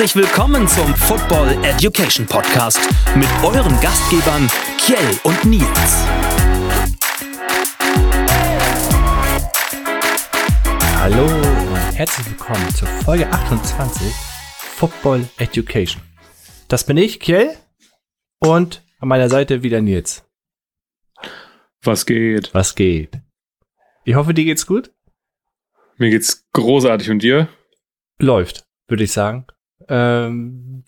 Herzlich willkommen zum Football Education Podcast mit euren Gastgebern Kjell und Nils. Hallo und herzlich willkommen zur Folge 28 Football Education. Das bin ich, Kjell, und an meiner Seite wieder Nils. Was geht? Was geht? Ich hoffe, dir geht's gut. Mir geht's großartig und dir? Läuft, würde ich sagen. Ähm,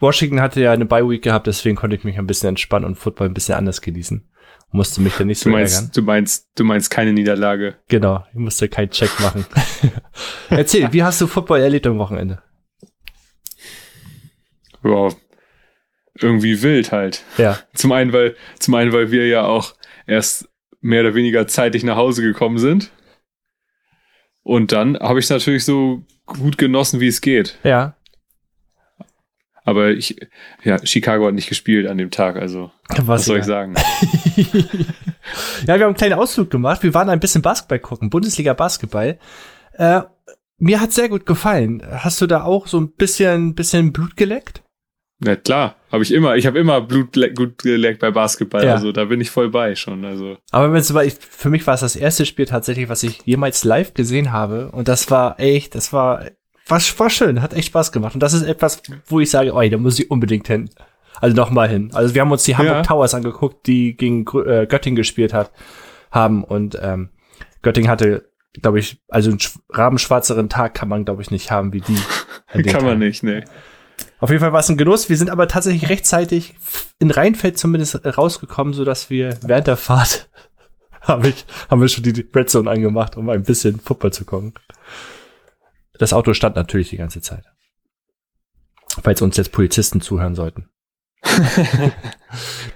Washington hatte ja eine Bye-Week gehabt, deswegen konnte ich mich ein bisschen entspannen und Football ein bisschen anders genießen. Musste mich dann nicht so du meinst, ärgern. Du meinst, du meinst keine Niederlage. Genau, ich musste keinen Check machen. Erzähl, wie hast du Football erlebt am Wochenende? Ja, irgendwie wild halt. Ja. Zum einen, weil, zum einen, weil wir ja auch erst mehr oder weniger zeitig nach Hause gekommen sind. Und dann habe ich es natürlich so gut genossen, wie es geht. Ja. Aber ich, ja, Chicago hat nicht gespielt an dem Tag, also Was, was soll ja. ich sagen? ja, wir haben einen kleinen Ausflug gemacht. Wir waren ein bisschen Basketball gucken, Bundesliga Basketball. Äh, mir hat sehr gut gefallen. Hast du da auch so ein bisschen, bisschen Blut geleckt? Na klar, habe ich immer. Ich habe immer Blut gut geleckt bei Basketball, Ja. also da bin ich voll bei schon. Also Aber wenn es war, ich, für mich war es das erste Spiel tatsächlich, was ich jemals live gesehen habe. Und das war echt, das war, war, war schön, hat echt Spaß gemacht. Und das ist etwas, wo ich sage, oh, da muss ich unbedingt hin. Also nochmal hin. Also wir haben uns die Hamburg Ja. Towers angeguckt, die gegen äh, Göttingen gespielt hat, haben. Und ähm, Göttingen hatte, glaube ich, also einen sch- rabenschwarzeren Tag kann man, glaube ich, nicht haben wie die. kann man Tag. nicht, ne. Auf jeden Fall war es ein Genuss. Wir sind aber tatsächlich rechtzeitig in Rheinfeld zumindest rausgekommen, so dass wir während der Fahrt haben, ich, haben wir schon die Red Zone angemacht, um ein bisschen Football zu gucken. Das Auto stand natürlich die ganze Zeit. Falls uns jetzt Polizisten zuhören sollten.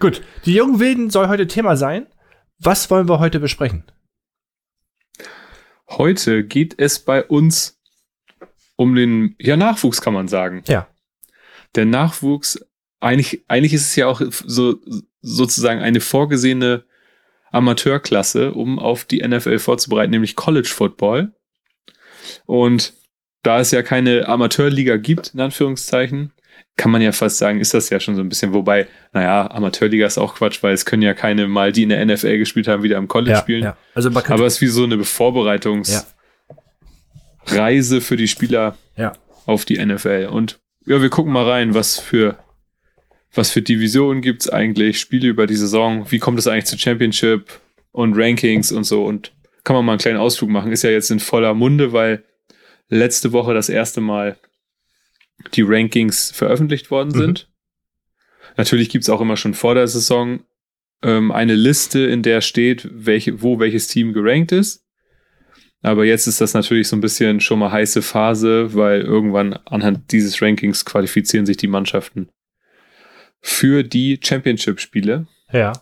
Gut, die jungen Wilden soll heute Thema sein. Was wollen wir heute besprechen? Heute geht es bei uns um den ja, Nachwuchs, kann man sagen. Ja. Der Nachwuchs, eigentlich, eigentlich ist es ja auch so, sozusagen eine vorgesehene Amateurklasse, um auf die NFL vorzubereiten, nämlich College Football. Und da es ja keine Amateurliga gibt, in Anführungszeichen, kann man ja fast sagen, ist das ja schon so ein bisschen. Wobei, naja, Amateurliga ist auch Quatsch, weil es können ja keine mal, die in der NFL gespielt haben, wieder im College spielen. ja. Also Aber es ist wie so eine Vorbereitungsreise für die Spieler ja. auf die NFL. Und ja, wir gucken mal rein, was für, was für Divisionen gibt's eigentlich, Spiele über die Saison, wie kommt es eigentlich zu Championship und Rankings und so. Und kann man mal einen kleinen Ausflug machen. Ist ja jetzt in voller Munde, weil letzte Woche das erste Mal die Rankings veröffentlicht worden Mhm. sind. Natürlich gibt's auch immer schon vor der Saison ähm, eine Liste, in der steht, welche, wo welches Team gerankt ist. Aber jetzt ist das natürlich so ein bisschen schon mal heiße Phase, weil irgendwann anhand dieses Rankings qualifizieren sich die Mannschaften für die Championship-Spiele. ja.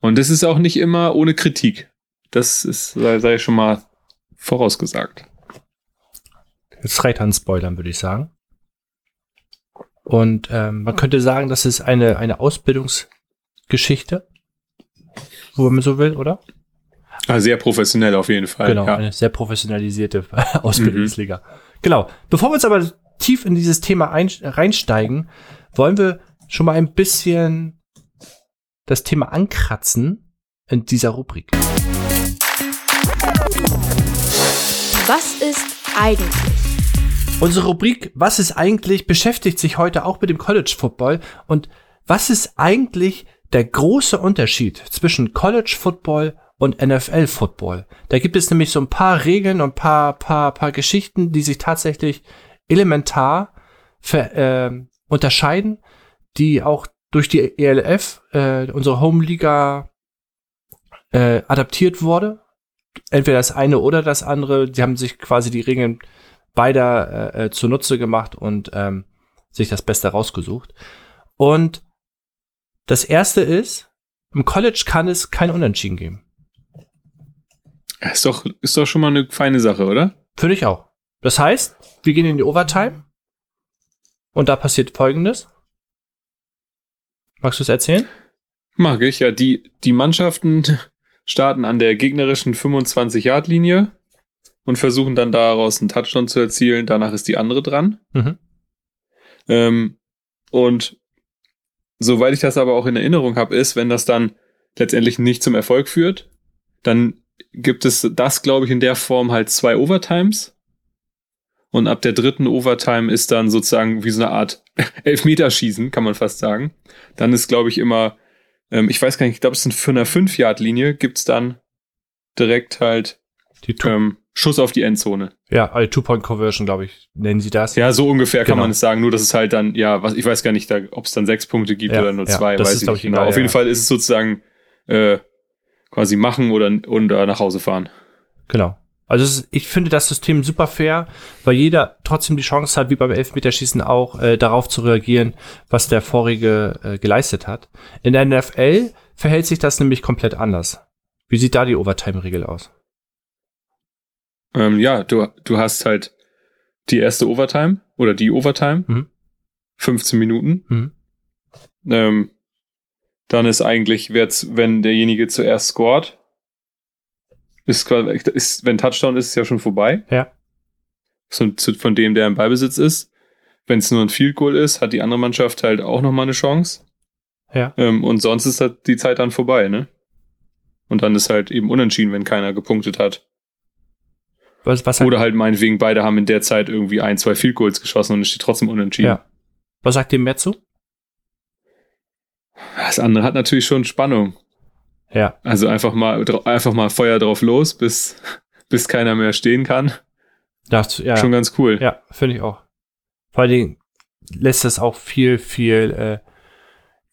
Und das ist auch nicht immer ohne Kritik. Das ist, sei, sei schon mal vorausgesagt. Jetzt reicht an Spoilern, würde ich sagen. Und ähm, man könnte sagen, das ist eine, eine Ausbildungsgeschichte, wo man so will, oder? Ah, sehr professionell auf jeden Fall. genau, Ja. eine sehr professionalisierte Ausbildungsliga. Genau. Bevor wir uns aber tief in dieses Thema ein, reinsteigen, wollen wir schon mal ein bisschen das Thema ankratzen in dieser Rubrik. Was ist eigentlich? Unsere Rubrik Was ist eigentlich beschäftigt sich heute auch mit dem College Football und was ist eigentlich der große Unterschied zwischen College Football und NFL Football? Da gibt es nämlich so ein paar Regeln und paar, paar, paar Geschichten, die sich tatsächlich elementar ver, äh, unterscheiden, die auch durch die ELF, äh, unsere Home Liga, äh, adaptiert wurde. Entweder das eine oder das andere. Die haben sich quasi die Regeln beider äh, äh, zunutze gemacht und ähm, sich das Beste rausgesucht. Und das erste ist, im College kann es kein Unentschieden geben. Ist doch, ist doch schon mal eine feine Sache, oder? Finde ich auch. Das heißt, wir gehen in die Overtime und da passiert Folgendes. Magst du es erzählen? Mag ich, ja. Die, die Mannschaften starten an der gegnerischen 25-Yard-Linie und versuchen dann daraus einen Touchdown zu erzielen. Danach ist die andere dran. Mhm. Ähm, und soweit ich das aber auch in Erinnerung habe, ist, wenn das dann letztendlich nicht zum Erfolg führt, dann gibt es das, glaube ich, in der Form halt zwei Overtimes. Und ab der dritten Overtime ist dann sozusagen wie so eine Art Elfmeterschießen, kann man fast sagen. Dann ist, glaube ich, immer, ähm, ich weiß gar nicht, ich glaube, es sind für eine 5-Yard-Linie, gibt's dann direkt halt ähm, Schuss auf die Endzone. ja, also Two-Point-Conversion, glaube ich, nennen sie das. Ja, so ungefähr kann Genau. man es sagen. Nur, dass es halt dann, ja, was, ich weiß gar nicht, ob es dann sechs Punkte gibt Ja, oder nur ja, zwei, weiß ist, ich nicht ich, genau. egal, Auf jeden ja. Fall ist es sozusagen äh, quasi machen oder, oder nach Hause fahren. Genau. Also ist, ich finde das System super fair, weil jeder trotzdem die Chance hat, wie beim Elfmeterschießen auch, äh, darauf zu reagieren, was der vorige äh, geleistet hat. In der NFL verhält sich das nämlich komplett anders. Wie sieht da die Overtime-Regel aus? Ähm, ja, du, du hast halt die erste Overtime oder die Overtime, Mhm. 15 Minuten. Mhm. Ähm, dann ist eigentlich, wird's, wenn derjenige zuerst scored, ist, ist wenn Touchdown ist, ist ja schon vorbei. Ja. Von, dem, der im Ballbesitz ist. Wenn es nur ein Field Goal ist, hat die andere Mannschaft halt auch nochmal eine Chance. Ja. Ähm, und sonst ist halt die Zeit dann vorbei, ne? Und dann ist halt eben unentschieden, wenn keiner gepunktet hat. Was, was, Oder halt meinetwegen, beide haben in der Zeit irgendwie ein, zwei Field Goals geschossen und es steht trotzdem unentschieden. Ja. was sagt dem mehr zu? Das andere hat natürlich schon Spannung. Ja. Also einfach mal, einfach mal Feuer drauf los, bis, bis keiner mehr stehen kann. Das, ja. Schon ganz cool. Ja, finde ich auch. Vor allen Dingen lässt es auch viel, viel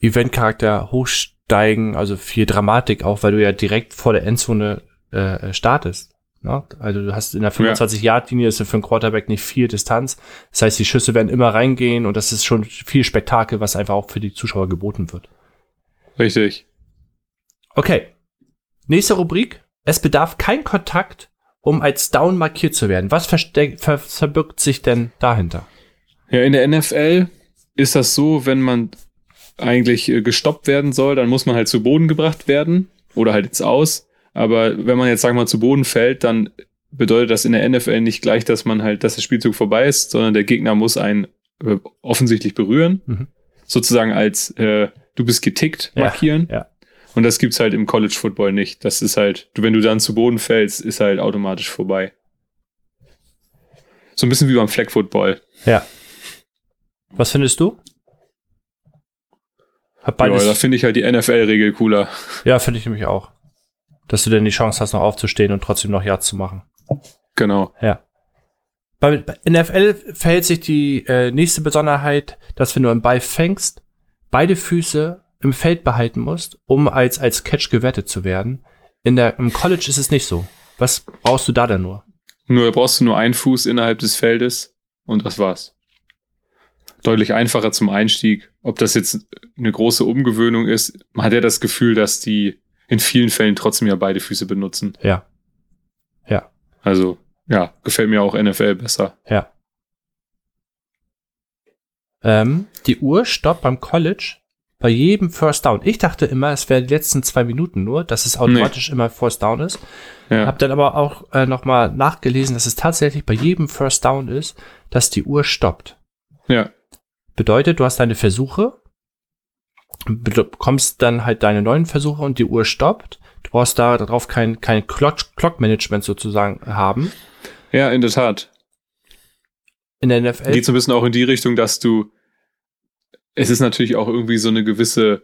äh, Eventcharakter hochsteigen, also viel Dramatik auch, weil du ja direkt vor der Endzone äh, startest. Ne? Also du hast in der 25-Yard-Linie ist für einen Quarterback nicht viel Distanz. Das heißt, die Schüsse werden immer reingehen und das ist schon viel Spektakel, was einfach auch für die Zuschauer geboten wird. Richtig. Okay. Nächste Rubrik. Es bedarf kein Kontakt, um als Down markiert zu werden. Was ver, verbirgt sich denn dahinter? Ja, in der NFL ist das so, wenn man eigentlich äh, gestoppt werden soll, dann muss man halt zu Boden gebracht werden oder halt jetzt aus. Aber wenn man jetzt, sagen wir mal, zu Boden fällt, dann bedeutet das in der NFL nicht gleich, dass man halt, dass der Spielzug vorbei ist, sondern der Gegner muss einen äh, offensichtlich berühren. Mhm. Sozusagen als äh, du bist getickt Ja, markieren. ja. Und das gibt's halt im College Football nicht. Das ist halt, wenn du dann zu Boden fällst, ist halt automatisch vorbei. So ein bisschen wie beim Flag Football. Ja. Was findest du? Hab Ja, beides. da finde ich halt die NFL-Regel cooler. Ja, finde ich nämlich auch. Dass du denn die Chance hast, noch aufzustehen und trotzdem noch Yards zu machen. Genau. Ja. Bei, bei NFL verhält sich die äh, nächste Besonderheit, dass wenn du einen Ball fängst, beide Füße im Feld behalten musst, um als, als Catch gewertet zu werden. In der, Im College ist es nicht so. Was brauchst du da denn nur? Nur brauchst du nur einen Fuß innerhalb des Feldes und das war's. Deutlich einfacher zum Einstieg. Ob das jetzt eine große Umgewöhnung ist, man hat ja das Gefühl, dass die in vielen Fällen trotzdem ja beide Füße benutzen. Ja. Ja. Also, ja, gefällt mir auch NFL besser. Ja. Ähm, die Uhr stoppt beim College bei jedem First Down. Ich dachte immer, es wären die letzten zwei Minuten nur, dass es automatisch immer First Down ist. Ja, Hab dann aber auch äh, nochmal nachgelesen, dass es tatsächlich bei jedem First Down ist, dass die Uhr stoppt. ja, Bedeutet, du hast deine Versuche, bekommst dann halt deine neuen Versuche und die Uhr stoppt. Du brauchst da darauf kein, kein Clock, Clock Management sozusagen haben. ja, in der Tat. In der NFL. Geht so ein bisschen auch in die Richtung, dass du, es ist natürlich auch irgendwie so eine gewisse,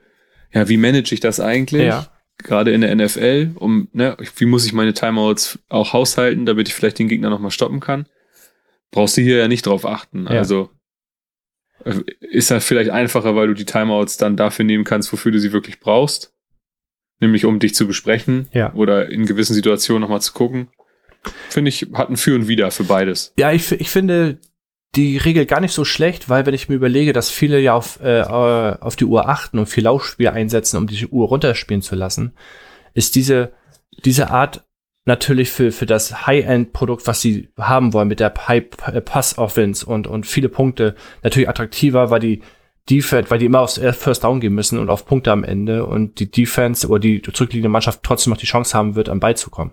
ja, wie manage ich das eigentlich? ja, gerade in der NFL, um, ne, wie muss ich meine Timeouts auch haushalten, damit ich vielleicht den Gegner nochmal stoppen kann, brauchst du hier ja nicht drauf achten. Ja. Also äh, ist ja vielleicht einfacher, weil du die Timeouts dann dafür nehmen kannst, wofür du sie wirklich brauchst. Nämlich um dich zu besprechen Ja. oder in gewissen Situationen nochmal zu gucken. Finde ich, hat ein Für und Wider für beides. Ja, ich, ich finde die Regel gar nicht so schlecht, weil wenn ich mir überlege, dass viele ja auf, äh, äh, auf die Uhr achten und viel Laufspiel einsetzen, um die Uhr runterspielen zu lassen, ist diese, diese Art natürlich für, für das High-End-Produkt, was sie haben wollen mit der High-Pass-Offense und, und viele Punkte natürlich attraktiver, weil die Defense, weil die immer aufs First Down gehen müssen und auf Punkte am Ende und die Defense oder die zurückliegende Mannschaft trotzdem noch die Chance haben wird, am Ball zu kommen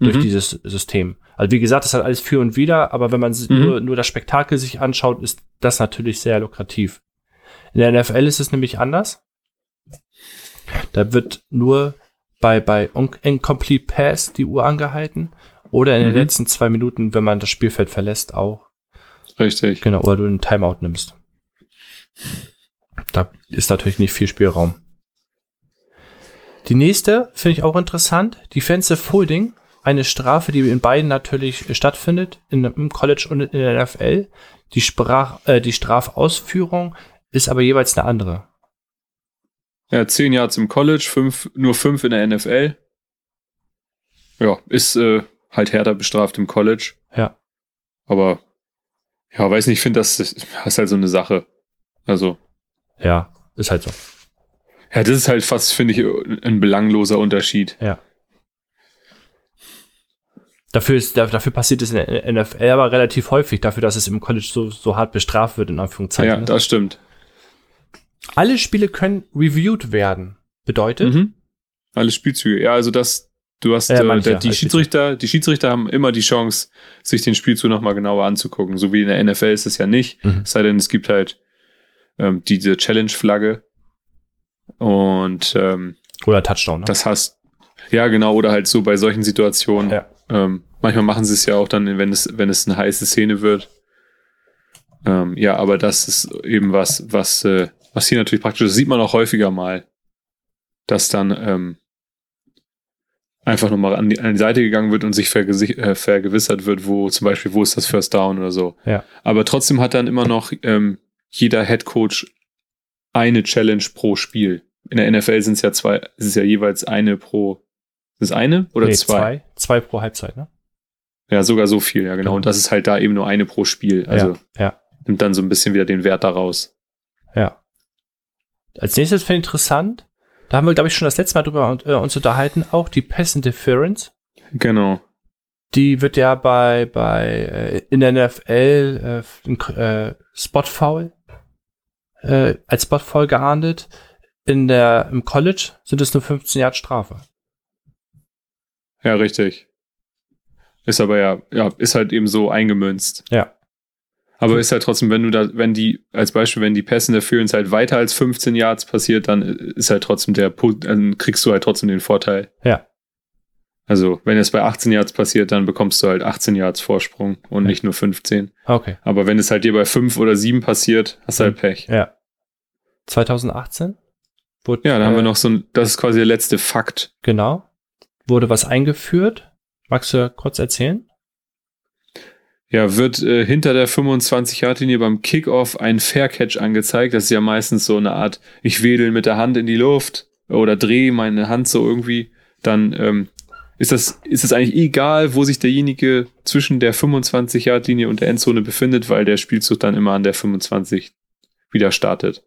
durch Mhm. dieses System. Also wie gesagt, das hat alles für und wider, aber wenn man Mhm. nur, nur das Spektakel sich anschaut, ist das natürlich sehr lukrativ. In der NFL ist es nämlich anders. Da wird nur bei, bei Incomplete Pass die Uhr angehalten oder in den Mhm. letzten zwei Minuten, wenn man das Spielfeld verlässt, auch. Richtig. Genau, oder du einen Timeout nimmst. Da ist natürlich nicht viel Spielraum. Die nächste finde ich auch interessant. Defensive Holding. Eine Strafe, die in beiden natürlich stattfindet, in, im College und in der NFL. Die, Sprach, äh, die Strafausführung ist aber jeweils eine andere. Ja, zehn Yards im College, fünf, nur fünf in der NFL. Ja, ist äh, halt härter bestraft im College. Ja. Aber ja, weiß nicht, ich finde, das ist halt so eine Sache. Also, Ja, ist halt so. ja, das ist halt fast, finde ich, ein belangloser Unterschied. Ja. Dafür, ist, da- dafür passiert es in der NFL aber relativ häufig, dafür, dass es im College so, so hart bestraft wird, in Anführungszeichen. Ja, ne? das stimmt. Alle Spiele können reviewed werden. Bedeutet, Mhm. Alle Spielzüge. Ja, also das, du hast, Ja, äh, der, die Schiedsrichter, die Schiedsrichter haben immer die Chance, sich den Spielzug nochmal genauer anzugucken. So wie in der NFL ist es ja nicht. Mhm. Es sei denn, es gibt halt ähm, diese Challenge-Flagge. Und ähm, oder Touchdown. Ne? das hast, ja genau, oder halt so bei solchen Situationen. Ja. Ähm, manchmal machen sie es ja auch dann, wenn es, wenn es eine heiße Szene wird. Ähm, ja, aber das ist eben was, was, äh, was hier natürlich praktisch, das sieht man auch häufiger mal, dass dann ähm, einfach nochmal an die, an die Seite gegangen wird und sich äh, vergewissert wird, wo zum Beispiel, wo ist das First Down oder so. Ja. Aber trotzdem hat dann immer noch ähm, jeder Head Coach eine Challenge pro Spiel. In der NFL sind es ja zwei, es ist ja jeweils eine pro, ist es eine oder Nee, zwei? zwei? Zwei pro Halbzeit, ne? Ja, sogar so viel, ja, genau. Und das ist halt da eben nur eine pro Spiel. Also ja, nimmt dann so ein bisschen wieder den Wert daraus. ja. Als nächstes finde ich interessant, da haben wir, glaube ich, schon das letzte Mal drüber äh, uns unterhalten, auch die Pass Interference. Genau. Die wird ja bei, bei äh, in der NFL äh, äh, Spotfoul äh, als Spotfoul geahndet. In der, Im College sind es nur 15 Jahre Strafe. Ja, richtig. Ist aber ja, ja, ist halt eben so eingemünzt. Ja. Aber ist halt trotzdem, wenn du da, wenn die, als Beispiel, wenn die Pass Interference halt weiter als 15 Yards passiert, dann ist halt trotzdem der dann kriegst du halt trotzdem den Vorteil. Ja. Also, wenn es bei 18 Yards passiert, dann bekommst du halt 18 Yards Vorsprung und Ja. nicht nur 15. Okay. Aber wenn es halt dir bei 5 oder 7 passiert, hast du halt Pech. Ja. 2018? Wurde, Ja, da haben äh, wir noch so ein, das ist quasi der letzte Fakt. Genau. Wurde was eingeführt. Magst du kurz erzählen? Ja, wird äh, hinter der 25-Yard-Linie beim Kickoff ein Fair-Catch angezeigt. Das ist ja meistens so eine Art, ich wedel mit der Hand in die Luft oder drehe meine Hand so irgendwie. Dann ähm, ist das, ist es eigentlich egal, wo sich derjenige zwischen der 25-Yard-Linie und der Endzone befindet, weil der Spielzug dann immer an der 25 wieder startet.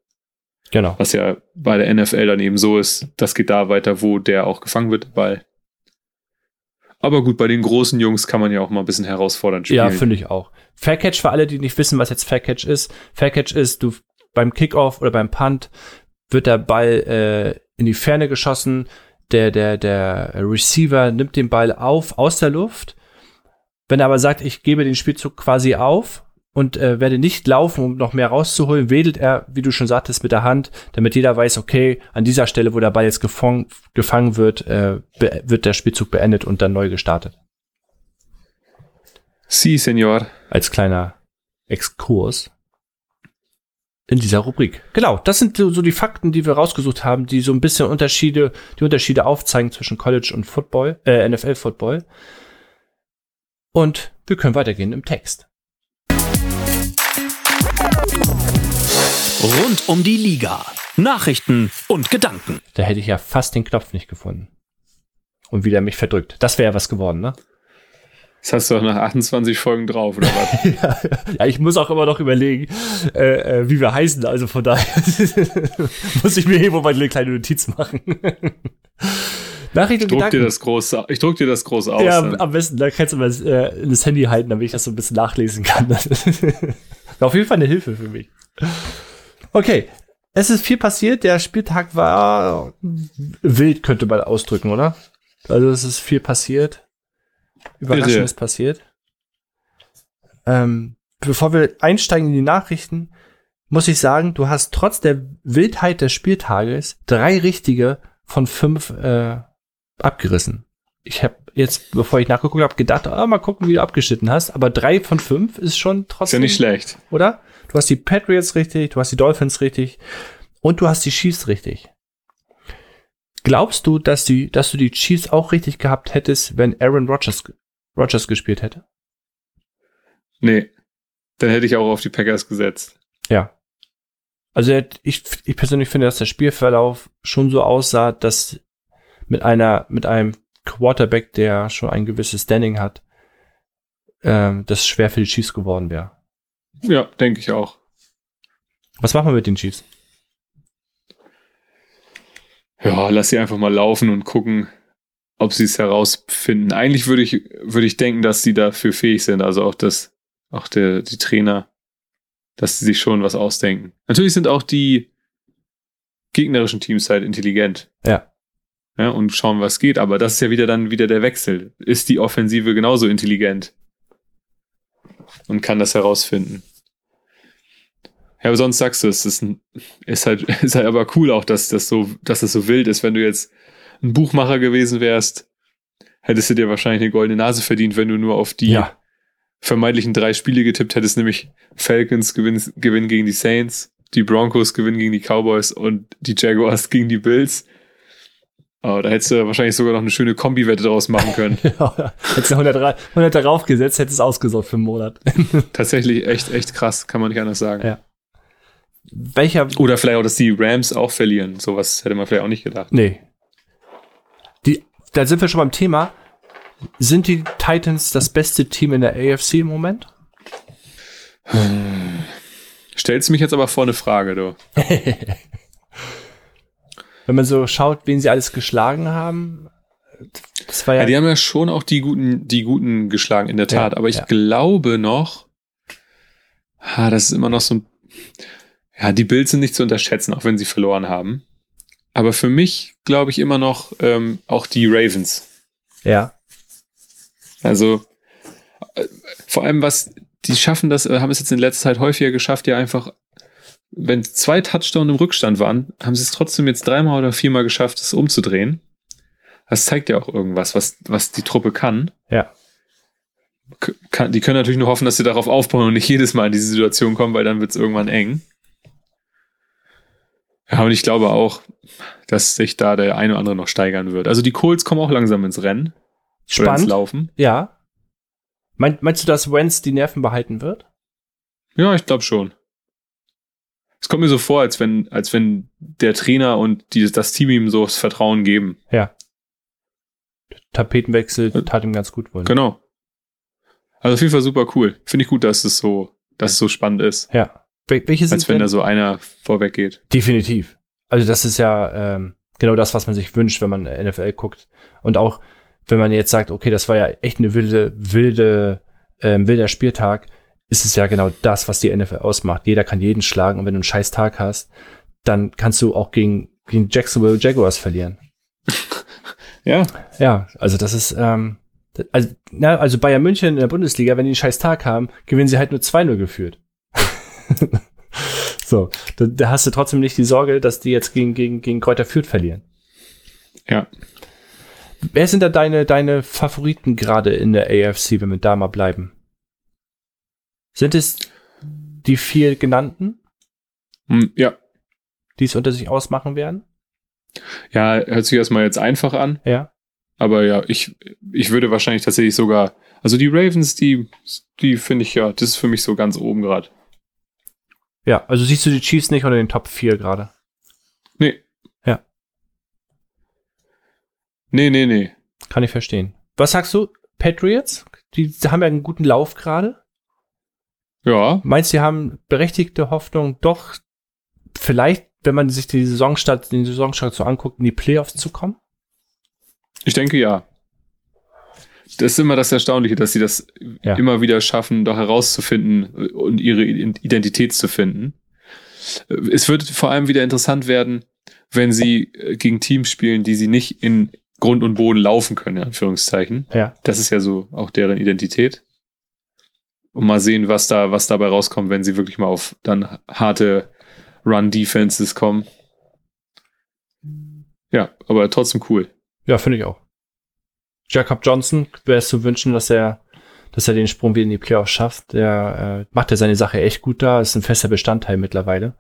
Genau. Was ja bei der NFL dann eben so ist, das geht da weiter, wo der auch gefangen wird, Ball. Aber gut, bei den großen Jungs kann man ja auch mal ein bisschen herausfordernd spielen. Ja, finde ich auch. Faircatch für alle, die nicht wissen, was jetzt Faircatch ist. Faircatch ist, du beim Kickoff oder beim Punt wird der Ball äh, in die Ferne geschossen. Der, der, der Receiver nimmt den Ball auf aus der Luft. Wenn er aber sagt, ich gebe den Spielzug quasi auf und äh, werde nicht laufen, um noch mehr rauszuholen, wedelt er, wie du schon sagtest, mit der Hand, damit jeder weiß, okay, an dieser Stelle, wo der Ball jetzt gefangen, gefangen wird, äh, wird der Spielzug beendet und dann neu gestartet. Sie, Senor. als kleiner Exkurs in dieser Rubrik. Genau, das sind so so die Fakten, die wir rausgesucht haben, die so ein bisschen Unterschiede, die Unterschiede aufzeigen zwischen College und Football, äh, NFL Football. Und wir können weitergehen im Text. Rund um die Liga. Nachrichten und Gedanken. Da hätte ich ja fast den Knopf nicht gefunden. Und wieder mich verdrückt. Das wäre ja was geworden, ne? Das hast du doch nach 28 Folgen drauf, oder was? ja, ja, ich muss auch immer noch überlegen, äh, äh, wie wir heißen. Also von daher muss ich mir hier wohl mal eine kleine Notiz machen. Nachrichten Ich und druck dir Gedanken. das groß, ich druck dir das groß aus. Ja, dann. am besten, da kannst du mal äh, in das Handy halten, damit ich das so ein bisschen nachlesen kann. War auf jeden Fall eine Hilfe für mich. Okay, es ist viel passiert. Der Spieltag war wild, könnte man ausdrücken, oder? Also es ist viel passiert. Überraschendes passiert. Ähm, bevor wir einsteigen in die Nachrichten, muss ich sagen, du hast trotz der Wildheit des Spieltages drei richtige von fünf äh, abgerissen. Ich habe jetzt, bevor ich nachgeguckt habe, gedacht, ah, mal gucken, wie du abgeschnitten hast. Aber drei von fünf ist schon Ist ja trotzdem, nicht schlecht. oder? Du hast die Patriots richtig, du hast die Dolphins richtig und du hast die Chiefs richtig. Glaubst du, dass, die, dass du die Chiefs auch richtig gehabt hättest, wenn Aaron Rodgers, Rodgers gespielt hätte? Nee. Dann hätte ich auch auf die Packers gesetzt. Ja. Also ich, ich persönlich finde, dass der Spielverlauf schon so aussah, dass mit einer, mit einem Quarterback, der schon ein gewisses Standing hat, ähm, das schwer für die Chiefs geworden wäre. Ja, denke ich auch. Was machen wir mit den Chiefs? Ja, lass sie einfach mal laufen und gucken, ob sie es herausfinden. Eigentlich würde ich, würde ich denken, dass sie dafür fähig sind. Also auch das, auch der, die Trainer, dass sie sich schon was ausdenken. Natürlich sind auch die gegnerischen Teams halt intelligent. Ja. Ja, und schauen, was geht. Aber das ist ja wieder dann wieder der Wechsel. Ist die Offensive genauso intelligent? Und kann das herausfinden. Ja, aber sonst sagst du, es ist, ist halt, ist halt aber cool auch, dass das so, dass das so wild ist. Wenn du jetzt ein Buchmacher gewesen wärst, hättest du dir wahrscheinlich eine goldene Nase verdient, wenn du nur auf die vermeintlichen drei Spiele getippt hättest, nämlich Falcons gewinnen, gewinnen gegen die Saints, die Broncos gewinnen gegen die Cowboys und die Jaguars gegen die Bills. Aber da hättest du wahrscheinlich sogar noch eine schöne Kombi-Wette draus machen können. Ja, hättest du 100, ra- 100 darauf gesetzt, hättest du es ausgesucht für einen Monat. Tatsächlich echt, echt krass, kann man nicht anders sagen. Ja. Welcher, Oder vielleicht auch, dass die Rams auch verlieren. Sowas hätte man vielleicht auch nicht gedacht. nee. Die, da sind wir schon beim Thema. Sind die Titans das beste Team in der AFC im Moment? Stellst mich jetzt aber vor eine Frage, du. Wenn man so schaut, wen sie alles geschlagen haben, das war ja, Ja, die haben ja schon auch die guten, die guten geschlagen, in der Ja, Tat. aber ich ja. glaube noch, ah, das ist immer noch so ein, ja, die Bills sind nicht zu unterschätzen, auch wenn sie verloren haben. Aber für mich glaube ich immer noch ähm, auch die Ravens. ja, Also äh, vor allem was, die schaffen das, äh, haben es jetzt in letzter Zeit häufiger geschafft, ja einfach, wenn zwei Touchdown im Rückstand waren, haben sie es trotzdem jetzt dreimal oder viermal geschafft, es umzudrehen. Das zeigt ja auch irgendwas, was, was die Truppe kann. ja. Kann, die können natürlich nur hoffen, dass sie darauf aufbauen und nicht jedes Mal in diese Situation kommen, weil dann wird es irgendwann eng. Ja, und ich glaube auch, dass sich da der eine oder andere noch steigern wird. Also die Colts kommen auch langsam ins Rennen. Oder ins Spannend. Laufen. Ja. Mein, meinst du, dass Wentz die Nerven behalten wird? Ja, ich glaube schon. Es kommt mir so vor, als wenn, als wenn der Trainer und die, das Team ihm so das Vertrauen geben. Ja. Tapetenwechsel Äh, tat ihm ganz gut wohl. Genau. Also auf jeden Fall super cool. Finde ich gut, dass es so, dass es so spannend ist. Ja. Wel- Welche sind Als wenn da so einer vorweg geht. Definitiv. Also das ist ja ähm, genau das, was man sich wünscht, wenn man NFL guckt. Und auch, wenn man jetzt sagt, okay, das war ja echt eine wilde, wilde, ähm, wilder Spieltag, ist es ja genau das, was die NFL ausmacht. Jeder kann jeden schlagen und wenn du einen scheiß Tag hast, dann kannst du auch gegen, gegen Jacksonville Jaguars verlieren. Ja, Ja, also das ist, ähm, also, na, also Bayern München in der Bundesliga, wenn die einen scheiß Tag haben, gewinnen sie halt nur 2-0 geführt. so, da, da hast du trotzdem nicht die Sorge, dass die jetzt gegen, gegen, gegen Kräuter Fürth verlieren. ja. Wer sind da deine, deine Favoriten gerade in der AFC, wenn wir da mal bleiben? Sind es die vier genannten, Hm, Ja. die es unter sich ausmachen werden? Ja, hört sich erstmal jetzt einfach an. Ja. Aber ja, ich, ich würde wahrscheinlich tatsächlich sogar, also die Ravens, die, die finde ich ja, das ist für mich so ganz oben gerade. Ja, also siehst du die Chiefs nicht unter den Top 4 gerade? Nee. Ja. Nee, nee, nee. Kann ich verstehen. Was sagst du? Patriots? Die haben ja einen guten Lauf gerade. Ja, Meinst du, die haben berechtigte Hoffnung, doch vielleicht, wenn man sich die Saisonstart, den Saisonstart so anguckt, in die Playoffs zu kommen? ich denke ja. Das ist immer das Erstaunliche, dass sie das Ja. immer wieder schaffen, doch herauszufinden und ihre Identität zu finden. Es wird vor allem wieder interessant werden, wenn sie äh, gegen Teams spielen, die sie nicht in Grund und Boden laufen können, in Anführungszeichen. Ja. Das ist ja so auch deren Identität. Und mal sehen, was da, was dabei rauskommt, wenn sie wirklich mal auf dann harte Run-Defenses kommen. Ja, aber trotzdem cool. Ja, finde ich auch. Jacob Johnson wäre es zu wünschen, dass er, dass er den Sprung wieder in die Playoffs schafft. Der äh, macht ja seine Sache echt gut da, ist ein fester Bestandteil mittlerweile.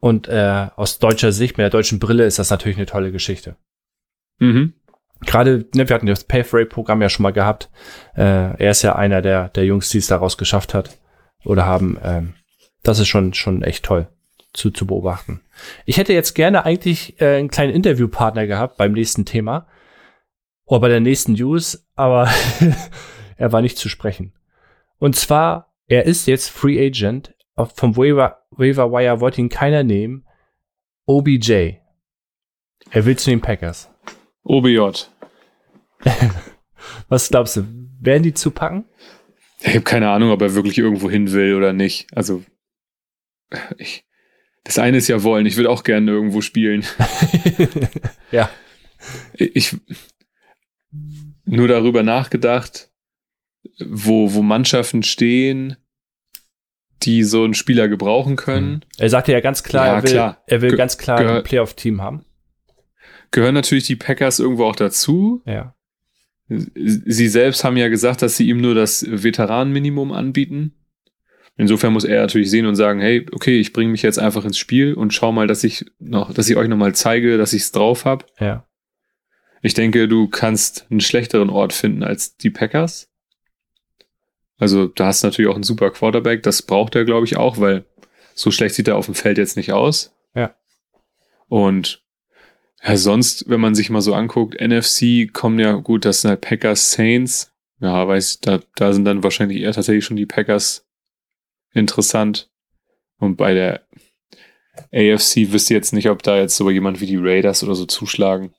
Und äh, aus deutscher Sicht, mit der deutschen Brille, ist das natürlich eine tolle Geschichte. Mhm. Gerade, ne, wir hatten das Pathway-Programm ja schon mal gehabt. Äh, er ist ja einer der, der Jungs, die es daraus geschafft hat oder haben. Ähm, das ist schon, schon echt toll zu, zu beobachten. Ich hätte jetzt gerne eigentlich äh, einen kleinen Interviewpartner gehabt beim nächsten Thema oder bei der nächsten News, aber er war nicht zu sprechen. Und zwar, er ist jetzt Free Agent. Vom Waiver, Waiver Wire wollte ihn keiner nehmen. OBJ. Er will zu den Packers. OBJ. Was glaubst du? Werden die zupacken? Ich habe keine Ahnung, ob er wirklich irgendwo hin will oder nicht. Also, ich, das eine ist ja wollen. Ich würde auch gerne irgendwo spielen. ja. Ich nur darüber nachgedacht, wo, wo Mannschaften stehen, die so einen Spieler gebrauchen können. Er sagte ja ganz klar, Ja, er will, klar. Er will Ge- ganz klar ein Playoff-Team haben. Gehören natürlich die Packers irgendwo auch dazu. Ja. Sie selbst haben ja gesagt, dass sie ihm nur das Veteranenminimum anbieten. Insofern muss er natürlich sehen und sagen, hey, okay, ich bringe mich jetzt einfach ins Spiel und schau mal, dass ich noch, dass ich euch nochmal zeige, dass ich es drauf habe. Ja. Ich denke, du kannst einen schlechteren Ort finden als die Packers. Also da hast du natürlich auch einen super Quarterback. Das braucht er, glaube ich, auch, weil so schlecht sieht er auf dem Feld jetzt nicht aus. Ja. Und ja, sonst, wenn man sich mal so anguckt, NFC kommen ja gut, das sind halt Packers, Saints. Ja, weiß, da, da sind dann wahrscheinlich eher tatsächlich schon die Packers interessant. Und bei der AFC wisst ihr jetzt nicht, ob da jetzt so jemand wie die Raiders oder so zuschlagen.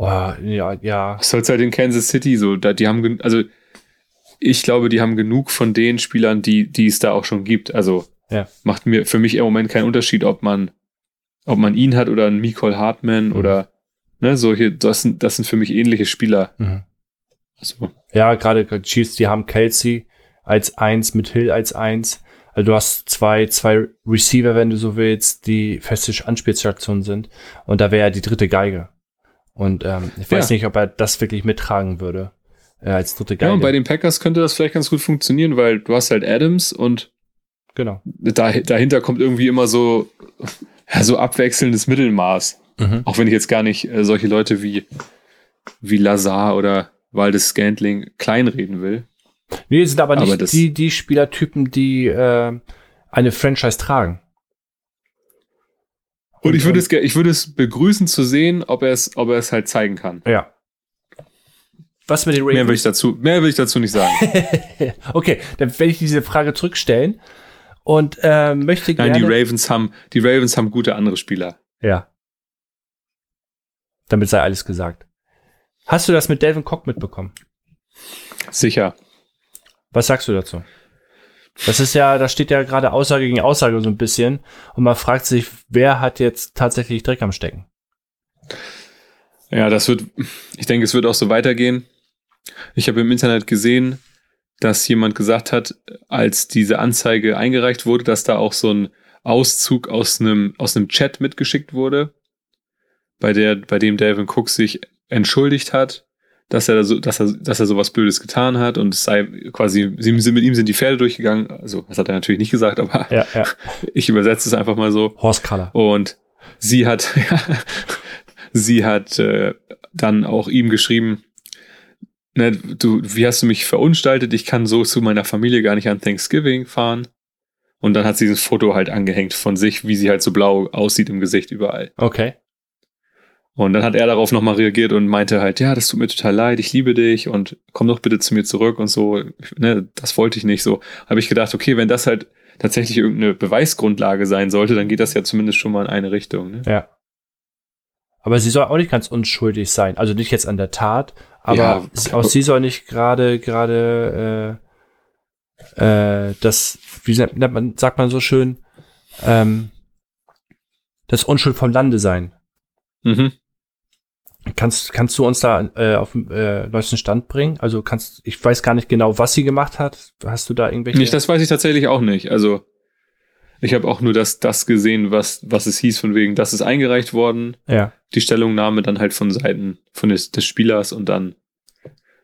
Boah, ja, ja. Was soll's halt in Kansas City so? Da, die haben, also ich glaube, die haben genug von den Spielern, die, die es da auch schon gibt. Also Ja. macht mir für mich im Moment keinen Unterschied, ob man, ob man ihn hat oder einen Nicole Hartman Mhm. oder ne, solche, das sind, das sind für mich ähnliche Spieler. Mhm. Also, Ja, gerade Chiefs, die haben Kelsey als eins mit Hill als eins. Also du hast zwei, zwei Receiver, wenn du so willst, die feste Anspielstationen sind. Und da wäre ja die dritte Geige. Und ähm, ich weiß Ja. nicht, ob er das wirklich mittragen würde. Äh, als dritte Geige. ja, und bei den Packers könnte das vielleicht ganz gut funktionieren, weil du hast halt Adams und genau. da, dahinter kommt irgendwie immer so, ja, so abwechselndes Mittelmaß. Mhm. Auch wenn ich jetzt gar nicht äh, solche Leute wie, wie Lazar oder Waldes Scantling kleinreden will. Nee, sind aber nicht Aber die, die Spielertypen, die äh, eine Franchise tragen. Und ich Und- würde es, ge- ich würde es begrüßen zu sehen, ob er es, ob er es halt zeigen kann. Ja. Was mit den Mehr will Ravens? ich dazu, mehr will ich dazu nicht sagen. okay, dann werde ich diese Frage zurückstellen und äh, möchte Nein, gerne. die Ravens haben, die Ravens haben gute andere Spieler. Ja. Damit sei alles gesagt. Hast du das mit Delvin Cock mitbekommen? Sicher. Was sagst du dazu? Das ist ja, da steht ja gerade Aussage gegen Aussage so ein bisschen und man fragt sich, wer hat jetzt tatsächlich Dreck am Stecken? Ja, das wird, ich denke, es wird auch so weitergehen. Ich habe im Internet gesehen, dass jemand gesagt hat, als diese Anzeige eingereicht wurde, dass da auch so ein Auszug aus einem, aus einem Chat mitgeschickt wurde, bei der, bei dem Delvin Cook sich entschuldigt hat, dass er, da so, dass er, dass er sowas Blödes getan hat und es sei quasi, sie sind, mit ihm sind die Pferde durchgegangen. Also, das hat er natürlich nicht gesagt, aber Ja, ja. ich übersetze es einfach mal so. Horse Color. Und sie hat, sie hat äh, dann auch ihm geschrieben, ne, du, wie hast du mich verunstaltet? Ich kann so zu meiner Familie gar nicht an Thanksgiving fahren. Und dann hat sie dieses Foto halt angehängt von sich, wie sie halt so blau aussieht im Gesicht überall. Okay. Und dann hat er darauf nochmal reagiert und meinte halt, ja, das tut mir total leid, ich liebe dich und komm doch bitte zu mir zurück und so. Ne, das wollte ich nicht so. Habe ich gedacht, okay, wenn das halt tatsächlich irgendeine Beweisgrundlage sein sollte, dann geht das ja zumindest schon mal in eine Richtung. Ne? Ja. Aber sie soll auch nicht ganz unschuldig sein. Also nicht jetzt an der Tat, aber Ja, auch sie soll nicht gerade, gerade, äh, äh, das, wie nennt man, sagt man so schön, ähm, das Unschuld vom Lande sein. Mhm. Kannst, kannst du uns da äh, auf den äh, neuesten Stand bringen? Also kannst, ich weiß gar nicht genau, was sie gemacht hat. Hast du da irgendwelche? Nicht, das weiß ich tatsächlich auch nicht. Also ich habe auch nur das, das gesehen, was, was es hieß, von wegen, das ist eingereicht worden. ja, Die Stellungnahme dann halt von Seiten von des, des Spielers und dann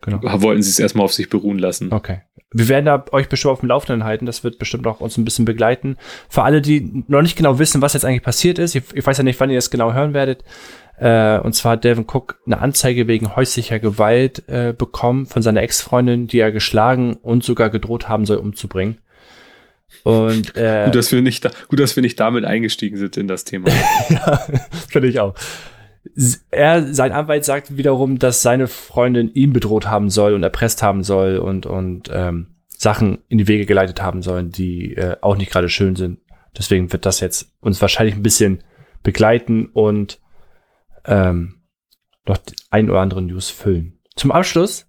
genau. wollten sie es erstmal auf sich beruhen lassen. Okay. Wir werden da euch bestimmt auf dem Laufenden halten. Das wird bestimmt auch uns ein bisschen begleiten. Für alle, die noch nicht genau wissen, was jetzt eigentlich passiert ist, ich, ich weiß ja nicht, wann ihr das genau hören werdet. Äh, und zwar hat Devin Cook eine Anzeige wegen häuslicher Gewalt äh, bekommen von seiner Ex-Freundin, die er geschlagen und sogar gedroht haben soll, umzubringen. Und äh, Gut, dass wir nicht, da, gut, dass wir nicht damit eingestiegen sind in das Thema. ja, finde ich auch. Er, sein Anwalt sagt wiederum, dass seine Freundin ihn bedroht haben soll und erpresst haben soll und, und ähm, Sachen in die Wege geleitet haben sollen, die äh, auch nicht gerade schön sind. Deswegen wird das jetzt uns wahrscheinlich ein bisschen begleiten und ähm, noch die ein oder andere News füllen. Zum Abschluss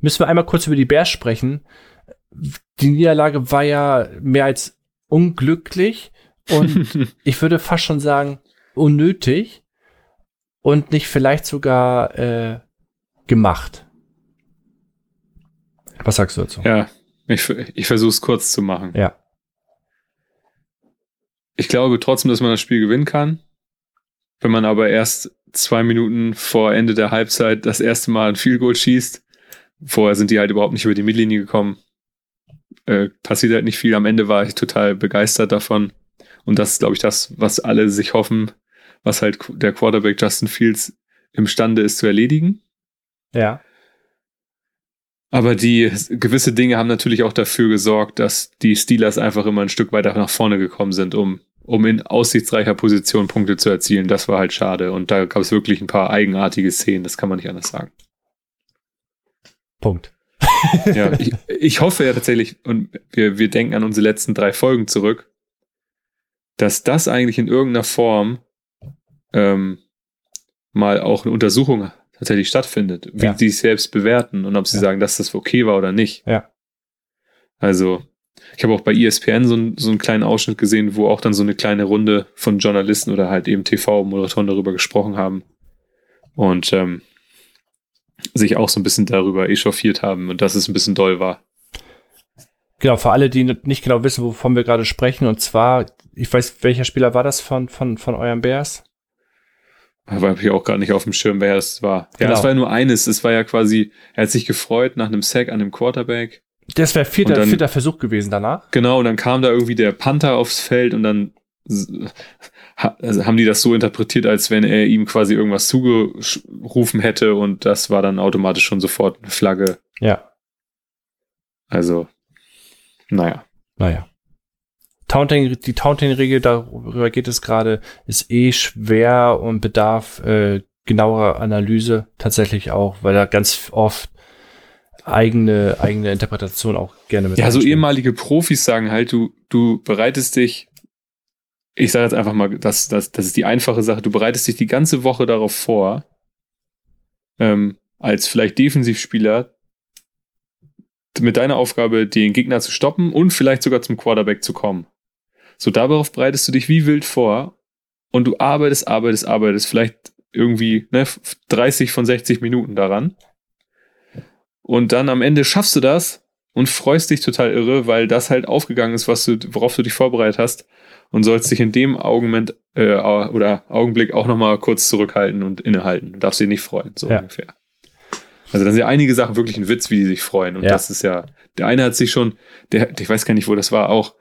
müssen wir einmal kurz über die Bears sprechen. Die Niederlage war ja mehr als unglücklich und ich würde fast schon sagen, unnötig und nicht vielleicht sogar äh, gemacht. Was sagst du dazu? ja, ich, ich versuche es kurz zu machen. Ja. Ich glaube trotzdem, dass man das Spiel gewinnen kann. Wenn man aber erst zwei Minuten vor Ende der Halbzeit das erste Mal ein Field Goal schießt, vorher sind die halt überhaupt nicht über die Mittellinie gekommen, äh, passiert halt nicht viel. Am Ende war ich total begeistert davon. Und das ist, glaube ich, das, was alle sich hoffen, was halt der Quarterback Justin Fields imstande ist zu erledigen. Ja. Aber die gewisse Dinge haben natürlich auch dafür gesorgt, dass die Steelers einfach immer ein Stück weiter nach vorne gekommen sind, um, um in aussichtsreicher Position Punkte zu erzielen. Das war halt schade. Und da gab es wirklich ein paar eigenartige Szenen, das kann man nicht anders sagen. Punkt. Ja, ich, ich hoffe ja tatsächlich, und wir, wir denken an unsere letzten drei Folgen zurück, dass das eigentlich in irgendeiner Form ähm, mal auch eine Untersuchung tatsächlich stattfindet, wie Ja. sie sich selbst bewerten und ob sie Ja. sagen, dass das okay war oder nicht. Ja. Also, ich habe auch bei ESPN so, einen- so einen kleinen Ausschnitt gesehen, wo auch dann so eine kleine Runde von Journalisten oder halt eben TV-Moderatoren darüber gesprochen haben und ähm, sich auch so ein bisschen darüber echauffiert haben und dass es ein bisschen doll war. Genau, für alle, die nicht genau wissen, wovon wir gerade sprechen, und zwar, ich weiß, welcher Spieler war das von, von, von euren Bears? Aber habe ich auch gar nicht auf dem Schirm, wer es war. Ja, Genau. es war ja nur eines. Es war ja quasi, er hat sich gefreut nach einem Sack an dem Quarterback. Das wäre vierter, dann- vierter Versuch gewesen danach. Genau, und dann kam da irgendwie der Panther aufs Feld und dann also haben die das so interpretiert, als wenn er ihm quasi irgendwas zugerufen hätte und das war dann automatisch schon sofort eine Flagge. Ja. Also, naja. Naja. Taunting, die Taunting-Regel, darüber geht es gerade, ist eh schwer und bedarf äh, genauerer Analyse tatsächlich auch, weil da ganz oft eigene, eigene Interpretation auch gerne mit Ja, so ehemalige Profis sagen halt, du, du bereitest dich, ich sage jetzt einfach mal, das, das, das ist die einfache Sache, du bereitest dich die ganze Woche darauf vor, ähm, als vielleicht Defensivspieler mit deiner Aufgabe, den Gegner zu stoppen und vielleicht sogar zum Quarterback zu kommen. So, darauf bereitest du dich wie wild vor und du arbeitest, arbeitest, arbeitest, vielleicht irgendwie ne, 30 von 60 Minuten daran. Und dann am Ende schaffst du das und freust dich total irre, weil das halt aufgegangen ist, was du, worauf du dich vorbereitet hast und sollst dich in dem Augenblick äh, oder Augenblick auch nochmal kurz zurückhalten und innehalten. Du darfst dich nicht freuen, so Ja. ungefähr. Also dann sind ja einige Sachen wirklich ein Witz, wie die sich freuen. Und Ja. das ist ja, der eine hat sich schon, der, ich weiß gar nicht, wo das war, auch,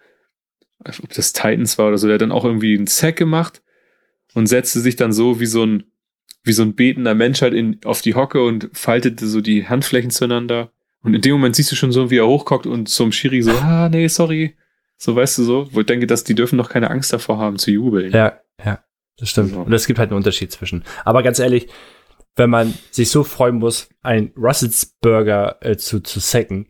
ob das Titans war oder so, der hat dann auch irgendwie einen Sack gemacht und setzte sich dann so wie so ein, wie so ein betender Mensch halt in, auf die Hocke und faltete so die Handflächen zueinander. Und in dem Moment siehst du schon so, wie er hochguckt und zum Schiri so, ah, nee, sorry. So, weißt du so, wo ich denke, dass die dürfen doch keine Angst davor haben zu jubeln. Ja, ja, das stimmt. So. Und es gibt halt einen Unterschied zwischen. Aber ganz ehrlich, wenn man sich so freuen muss, ein Russell's Burger äh, zu, zu sacken,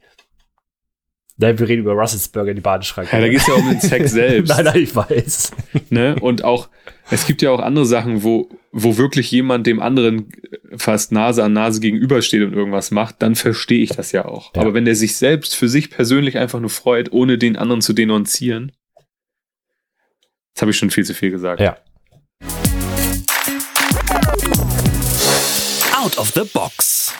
Nein, wir reden über Russell's Burger, die Badeschranke. Ja, da geht's ja um den Sack selbst. nein, nein, ich weiß. ne? Und auch, es gibt ja auch andere Sachen, wo, wo wirklich jemand dem anderen fast Nase an Nase gegenübersteht und irgendwas macht, dann verstehe ich das ja auch. Ja. Aber wenn der sich selbst für sich persönlich einfach nur freut, ohne den anderen zu denunzieren, das habe ich schon viel zu viel gesagt. Ja. out of the box.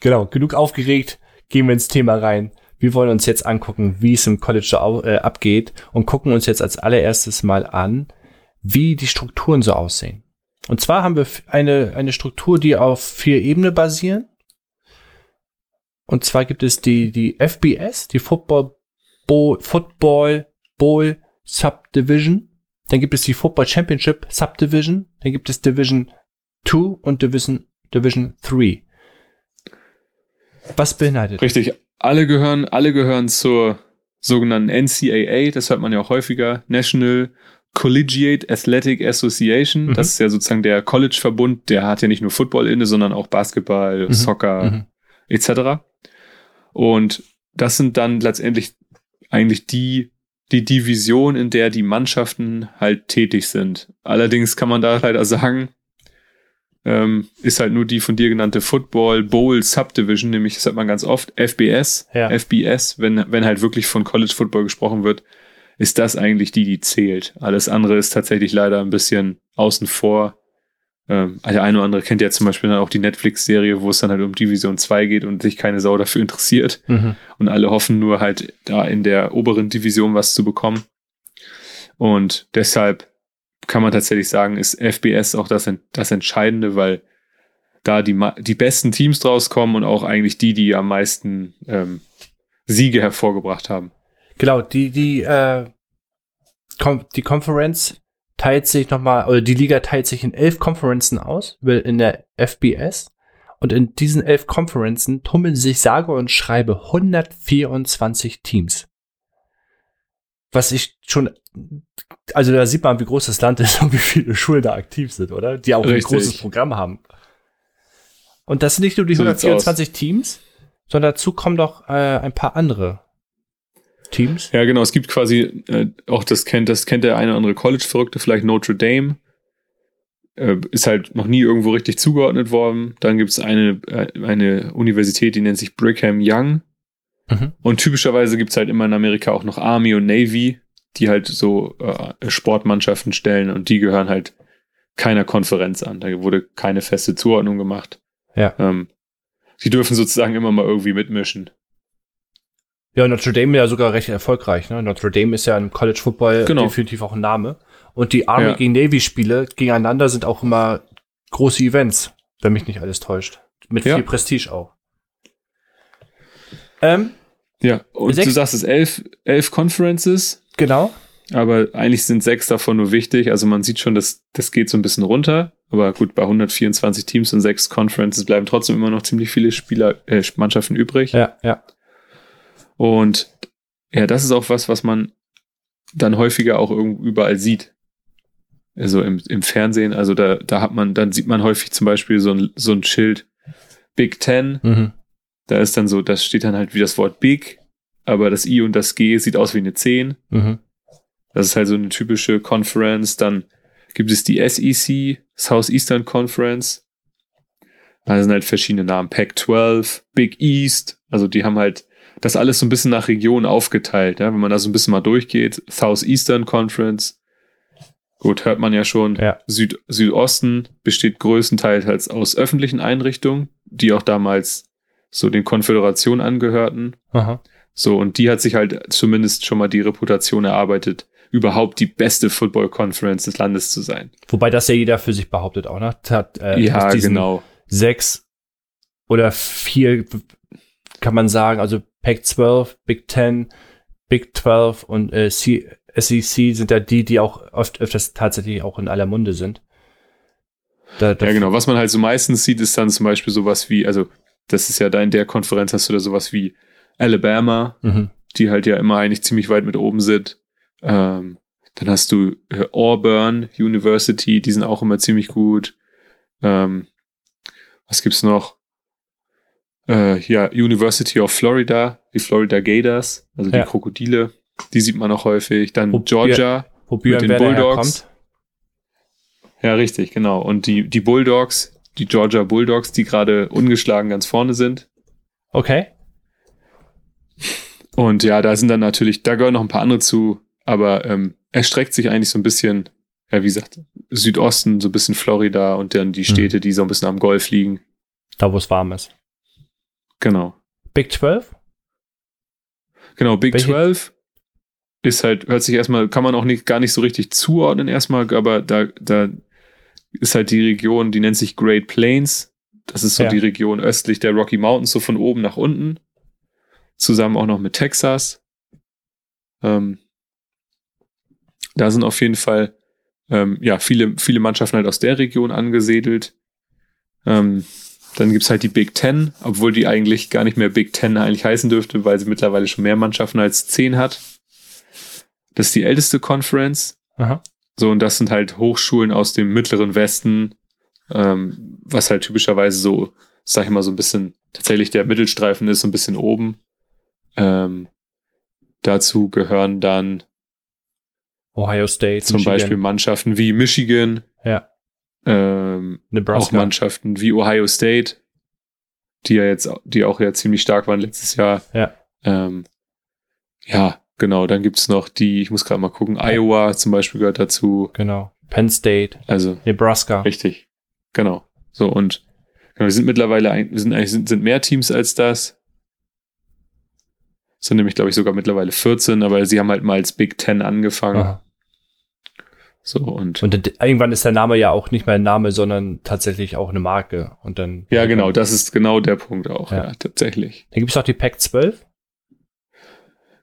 Genau, genug aufgeregt, gehen wir ins Thema rein. Wir wollen uns jetzt angucken, wie es im College so äh, abgeht und gucken uns jetzt als allererstes mal an, wie die Strukturen so aussehen. Und zwar haben wir eine, eine Struktur, die auf vier Ebenen basieren. Und zwar gibt es die, die FBS, die Football Bowl, Football Bowl Subdivision. Dann gibt es die Football Championship Subdivision. Dann gibt es Division 2 und Division, Division 3. Was beinhaltet? Richtig. Alle gehören, alle gehören zur sogenannten NCAA. Das hört man ja auch häufiger. National Collegiate Athletic Association. Mhm. Das ist ja sozusagen der College-Verbund. Der hat ja nicht nur Football inne, sondern auch Basketball, Mhm. Soccer, Mhm. etc. Und das sind dann letztendlich eigentlich die, die Division, in der die Mannschaften halt tätig sind. Allerdings kann man da leider sagen, ähm, ist halt nur die von dir genannte Football Bowl Subdivision, nämlich das hat man ganz oft, FBS, Ja. FBS, wenn, wenn halt wirklich von College Football gesprochen wird, ist das eigentlich die, die zählt. Alles andere ist tatsächlich leider ein bisschen außen vor. Ähm, der eine oder andere kennt ja zum Beispiel dann auch die Netflix-Serie, wo es dann halt um Division 2 geht und sich keine Sau dafür interessiert. Mhm. Und alle hoffen nur halt da in der oberen Division was zu bekommen. Und deshalb kann man tatsächlich sagen, ist FBS auch das, das Entscheidende, weil da die, die besten Teams draus kommen und auch eigentlich die, die am meisten ähm, Siege hervorgebracht haben. Genau, die, die, äh, die Conference teilt sich nochmal, oder die Liga teilt sich in elf Conferenzen aus, in der FBS. Und in diesen elf Conferenzen tummeln sich sage und schreibe 124 Teams. Was ich schon, also da sieht man, wie groß das Land ist und wie viele Schulen da aktiv sind, oder? Die auch ein Richtig. großes Programm haben. Und das sind nicht nur die So sieht's 124 Teams, sondern dazu kommen doch äh, ein paar andere Teams. Ja, genau. Es gibt quasi, äh, auch das kennt, das kennt der eine oder andere College-Verrückte, vielleicht Notre Dame. Äh, ist halt noch nie irgendwo richtig zugeordnet worden. Dann gibt es eine, äh, eine Universität, die nennt sich Brigham Young. Mhm. Und typischerweise gibt es halt immer in Amerika auch noch Army und Navy, die halt so äh, Sportmannschaften stellen und die gehören halt keiner Konferenz an. Da wurde keine feste Zuordnung gemacht. Ja. Ähm, die dürfen sozusagen immer mal irgendwie mitmischen. Ja, Notre Dame ja sogar recht erfolgreich. Ne? Notre Dame ist ja im College Football Genau. definitiv auch ein Name. Und die Army Ja. gegen Navy Spiele gegeneinander sind auch immer große Events, wenn mich nicht alles täuscht. Mit Ja. viel Prestige auch. Ähm, Ja, und Sechs- du sagst es, elf, elf Conferences. genau. Aber eigentlich sind sechs davon nur wichtig. Also man sieht schon, dass das geht so ein bisschen runter. Aber gut, bei 124 Teams und sechs Conferences bleiben trotzdem immer noch ziemlich viele Spieler, äh, Mannschaften übrig. Ja, ja. Und ja, das ist auch was, was man dann häufiger auch irgendwo überall sieht. Also im, im Fernsehen, also da, da hat man, dann sieht man häufig zum Beispiel so ein, so ein Schild Big Ten. Mhm. Da ist dann so, das steht dann halt wie das Wort Big, aber das I und das G sieht aus wie eine 10. Mhm. Das ist halt so eine typische Conference. Dann gibt es die SEC, Southeastern Conference. Da sind halt verschiedene Namen. Pac-12, Big East. Also die haben halt das alles so ein bisschen nach Region aufgeteilt. Ja? Wenn man da so ein bisschen mal durchgeht. Southeastern Conference. Gut, hört man ja schon. Ja. Süd Südosten besteht größtenteils aus öffentlichen Einrichtungen, die auch damals so den Konföderationen angehörten. Aha. So, und die hat sich halt zumindest schon mal die Reputation erarbeitet, überhaupt die beste Football Conference des Landes zu sein. Wobei das ja jeder für sich behauptet auch, ne? Hat, äh, ja, genau. Sechs oder vier kann man sagen, also Pac-12, Big Ten, Big 12 und äh, C SEC sind ja die, die auch oft öfters tatsächlich auch in aller Munde sind. Da, da Ja, genau. Was man halt so meistens sieht, ist dann zum Beispiel sowas wie, also, das ist ja da in der Konferenz hast du da sowas wie Alabama, Mhm. die halt ja immer eigentlich ziemlich weit mit oben sind. Ähm, dann hast du äh, Auburn University, die sind auch immer ziemlich gut. Ähm, was gibt's noch? Äh, ja, University of Florida, die Florida Gators, also die Ja. Krokodile, die sieht man auch häufig. Dann Wo- Georgia, Wo Björn den Bulldogs. ja richtig, genau. Und die, die Bulldogs, die Georgia Bulldogs, die gerade ungeschlagen ganz vorne sind. Okay. Und ja, da sind dann natürlich, da gehören noch ein paar andere zu, aber ähm, er streckt sich eigentlich so ein bisschen, ja, wie gesagt, Südosten, so ein bisschen Florida und dann die Städte, die so ein bisschen am Golf liegen. Da, wo es warm ist. Genau. Big 12? Genau, Big Welche- 12 ist halt, hört sich erstmal, kann man auch nicht, gar nicht so richtig zuordnen erstmal, aber da, da ist halt die Region, die nennt sich Great Plains. Das ist so Ja. die Region östlich der Rocky Mountains, so von oben nach unten. Zusammen auch noch mit Texas. Ähm, da sind auf jeden Fall ähm, ja, viele, viele Mannschaften halt aus der Region angesiedelt. Ähm, dann gibt's halt die Big Ten, obwohl die eigentlich gar nicht mehr Big Ten eigentlich heißen dürfte, weil sie mittlerweile schon mehr Mannschaften als zehn hat. Das ist die älteste Conference. Aha. So, und das sind halt Hochschulen aus dem mittleren Westen, ähm, was halt typischerweise so, sag ich mal, so ein bisschen tatsächlich der Mittelstreifen ist, so ein bisschen oben. Ähm, dazu gehören dann Ohio State. zum Michigan. Beispiel Mannschaften wie Michigan, Ja. ähm, auch Nebraska. Mannschaften wie Ohio State, die ja jetzt, die auch ja ziemlich stark waren letztes Jahr. Ja. Ähm, ja, genau. Dann gibt's noch die, ich muss gerade mal gucken, Iowa zum Beispiel gehört dazu. Genau. Penn State. Also Nebraska. richtig, genau. So und genau, wir sind mittlerweile, ein, wir sind eigentlich sind, sind mehr Teams als das. Es sind nämlich, glaube ich, sogar mittlerweile 14, aber sie haben halt mal als Big Ten angefangen. Aha. So und Und dann- irgendwann ist der Name ja auch nicht mehr ein Name, sondern tatsächlich auch eine Marke. Und dann. ja, genau, das ist genau der Punkt auch, Ja. ja, tatsächlich. Dann gibt es auch die Pac 12.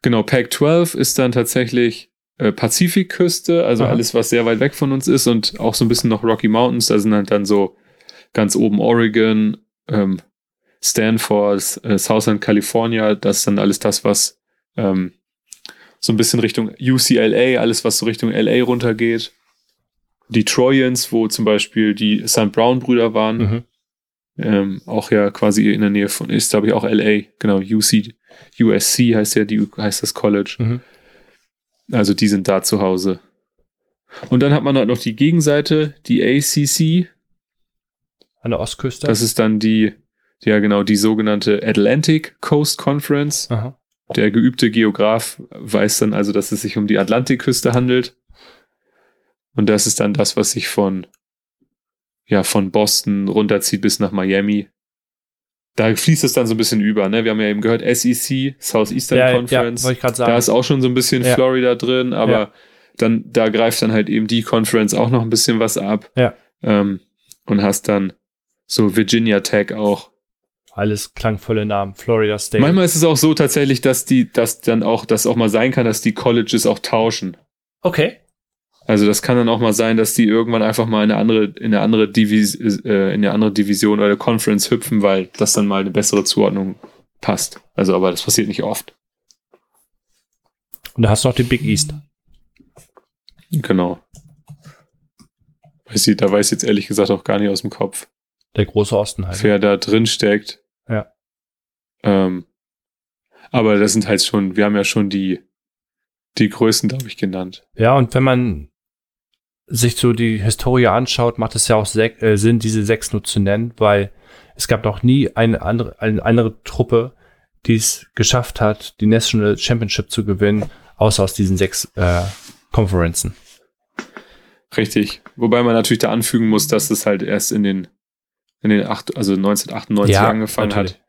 Genau, Pac 12 ist dann tatsächlich äh, Pazifikküste, also Aha. alles, was sehr weit weg von uns ist und auch so ein bisschen noch Rocky Mountains. Da sind halt dann so ganz oben Oregon, ähm, Stanford, äh, Southern California. Das ist dann alles das, was ähm, so ein bisschen Richtung UCLA, alles, was so Richtung LA runtergeht. Die Trojans, wo zum Beispiel die St. Brown-Brüder waren, Mhm. ähm, auch ja quasi in der Nähe von ist, glaube ich, auch LA, genau, UC, USC heißt ja die, heißt das College. Mhm. Also die sind da zu Hause. Und dann hat man halt noch die Gegenseite, die ACC. An der Ostküste. Das ist dann die, ja genau, die sogenannte Atlantic Coast Conference. Aha. Der geübte Geograf weiß dann also, dass es sich um die Atlantikküste handelt. Und das ist dann das, was sich von, ja, von Boston runterzieht bis nach Miami. Da fließt es dann so ein bisschen über, ne? Wir haben ja eben gehört, SEC, Southeastern Ja, ja, Conference. wollte ich sagen. Da ist auch schon so ein bisschen Ja. Florida drin, aber Ja. dann, da greift dann halt eben die Conference auch noch ein bisschen was ab. Ja. Ähm, und hast dann so Virginia Tech auch. Alles klangvolle Namen. Florida State. Manchmal ist es auch so tatsächlich, dass die, dass dann auch, dass auch mal sein kann, dass die Colleges auch tauschen. okay. Also das kann dann auch mal sein, dass die irgendwann einfach mal in eine andere, in eine andere Divis, äh, in eine andere Division oder Conference hüpfen, weil das dann mal eine bessere Zuordnung passt. Also, aber das passiert nicht oft. Und da hast du noch die Big East. Genau. Weiß ich, da weiß ich jetzt ehrlich gesagt auch gar nicht aus dem Kopf. Der große Osten halt. wer da drin steckt. Ja. Ähm, aber das sind halt schon, wir haben ja schon die, die Größen, glaube ich, genannt. Ja, und wenn man sich so die Historie anschaut, macht es ja auch äh, Sinn, diese sechs nur zu nennen, weil es gab noch nie eine andere, eine andere Truppe, die es geschafft hat, die National Championship zu gewinnen, außer aus diesen sechs äh, Konferenzen. Richtig. Wobei man natürlich da anfügen muss, dass es halt erst in den, in den acht, also 1998 angefangen hat.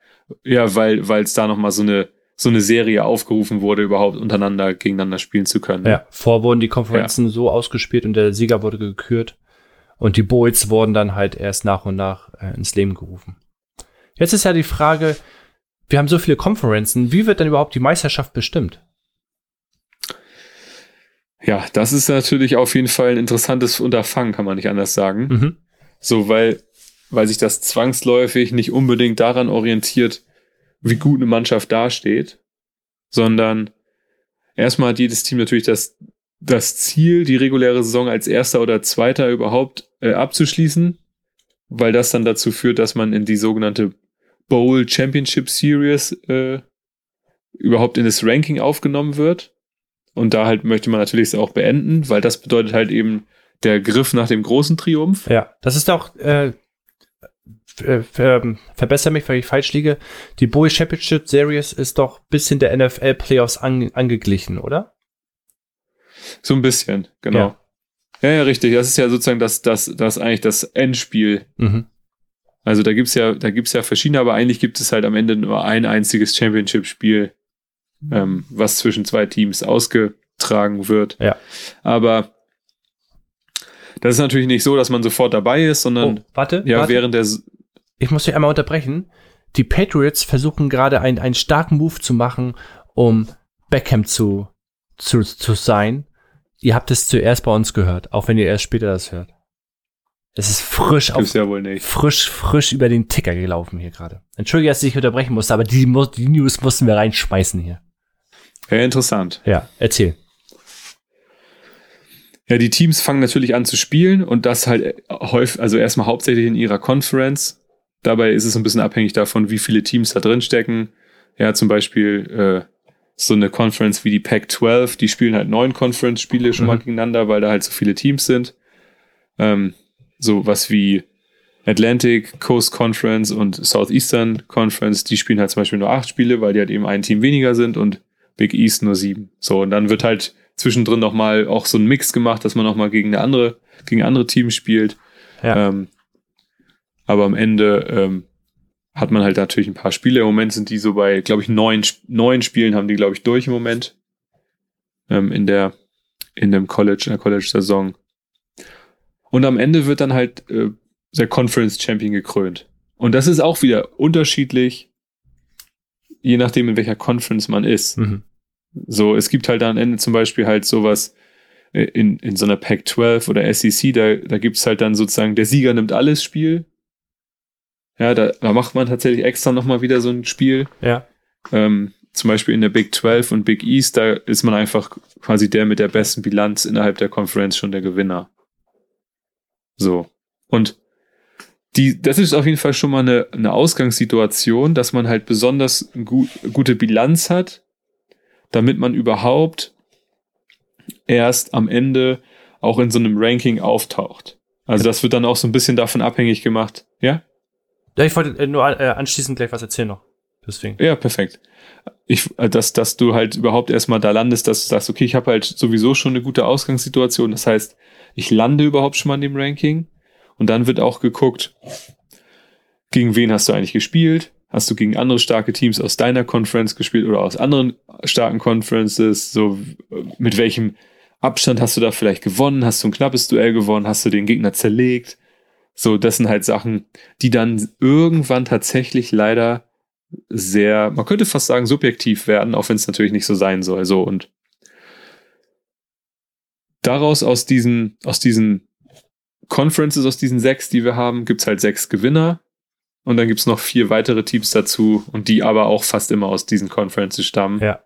Ja, weil, weil es da nochmal so eine, so eine Serie aufgerufen wurde, überhaupt untereinander gegeneinander spielen zu können. Ja, vor wurden die Konferenzen so ausgespielt und der Sieger wurde gekürt. Und die Bowls wurden dann halt erst nach und nach äh, ins Leben gerufen. Jetzt ist ja die Frage, wir haben so viele Konferenzen, wie wird denn überhaupt die Meisterschaft bestimmt? Ja, das ist natürlich auf jeden Fall ein interessantes Unterfangen, kann man nicht anders sagen. Mhm. So, weil, weil sich das zwangsläufig nicht unbedingt daran orientiert, wie gut eine Mannschaft dasteht, sondern erstmal hat jedes Team natürlich das, das Ziel, die reguläre Saison als erster oder zweiter überhaupt äh, abzuschließen, weil das dann dazu führt, dass man in die sogenannte Bowl Championship Series äh, überhaupt in das Ranking aufgenommen wird. Und da halt möchte man natürlich es auch beenden, weil das bedeutet halt eben der Griff nach dem großen Triumph. Ja, das ist auch, äh, äh, ver, verbessere mich, weil ich falsch liege. Die Bowie Championship Series ist doch bisschen der NFL Playoffs an, angeglichen, oder? So ein bisschen, genau. Ja. Ja. ja, richtig. Das ist ja sozusagen das, das, das eigentlich das Endspiel. Mhm. Also da gibt's ja, da gibt's ja verschiedene, aber eigentlich gibt es halt am Ende nur ein einziges Championship-Spiel, ähm, was zwischen zwei Teams ausgetragen wird. Ja. Aber das ist natürlich nicht so, dass man sofort dabei ist, sondern Oh, warte, ja, warte. während der ich muss dich einmal unterbrechen. Die Patriots versuchen gerade einen, einen starken Move zu machen, um Beckham zu, zu, zu sein. Ihr habt es zuerst bei uns gehört, auch wenn ihr erst später das hört. Es ist frisch auf, ja frisch, frisch über den Ticker gelaufen hier gerade. Entschuldige, dass ich dich unterbrechen musste, aber die, die News mussten wir reinschmeißen hier. Ja, interessant. Ja, erzähl. Ja, die Teams fangen natürlich an zu spielen und das halt häufig, also erstmal hauptsächlich in ihrer Conference. Dabei ist es ein bisschen abhängig davon, wie viele Teams da drin stecken. Ja, zum Beispiel äh, so eine Conference wie die Pac-12, die spielen halt neun Conference-Spiele schon Mhm. mal gegeneinander, weil da halt so viele Teams sind. Ähm, so was wie Atlantic Coast Conference und Southeastern Conference, die spielen halt zum Beispiel nur acht Spiele, weil die halt eben ein Team weniger sind und Big East nur sieben. So, und dann wird halt zwischendrin noch mal auch so ein Mix gemacht, dass man noch mal gegen eine andere, gegen andere Teams spielt. Ja. Ähm, aber am Ende ähm, hat man halt natürlich ein paar Spiele. Im Moment sind die so bei, glaube ich, neun, neun Spielen haben die, glaube ich, durch im Moment. Ähm, in der, in dem College, in der College-Saison. Und am Ende wird dann halt äh, der Conference Champion gekrönt. Und das ist auch wieder unterschiedlich, je nachdem, in welcher Conference man ist. Mhm. So, es gibt halt am Ende zum Beispiel halt sowas äh, in, in so einer Pac-12 oder SEC, da, da gibt's halt dann sozusagen, der Sieger nimmt alles Spiel. Ja, da, da macht man tatsächlich extra nochmal wieder so ein Spiel. Ja. Ähm, zum Beispiel in der Big 12 und Big East, da ist man einfach quasi der mit der besten Bilanz innerhalb der Conference schon der Gewinner. So. Und die, das ist auf jeden Fall schon mal eine, eine Ausgangssituation, dass man halt besonders gu gute Bilanz hat, damit man überhaupt erst am Ende auch in so einem Ranking auftaucht. Also das wird dann auch so ein bisschen davon abhängig gemacht. Ja? Ja, ich wollte äh, nur äh, anschließend gleich was erzählen noch. Deswegen. Ja, perfekt. Ich, äh, dass, dass du halt überhaupt erstmal da landest, dass du sagst, okay, ich habe halt sowieso schon eine gute Ausgangssituation. Das heißt, ich lande überhaupt schon mal in dem Ranking. Und dann wird auch geguckt, gegen wen hast du eigentlich gespielt? Hast du gegen andere starke Teams aus deiner Conference gespielt oder aus anderen starken Conferences? So, mit welchem Abstand hast du da vielleicht gewonnen? Hast du ein knappes Duell gewonnen? Hast du den Gegner zerlegt? So, das sind halt Sachen, die dann irgendwann tatsächlich leider sehr, man könnte fast sagen, subjektiv werden, auch wenn es natürlich nicht so sein soll. So und daraus aus diesen, aus diesen Conferences, aus diesen sechs, die wir haben, gibt's halt sechs Gewinner. Und dann gibt's noch vier weitere Teams dazu und die aber auch fast immer aus diesen Conferences stammen. Ja.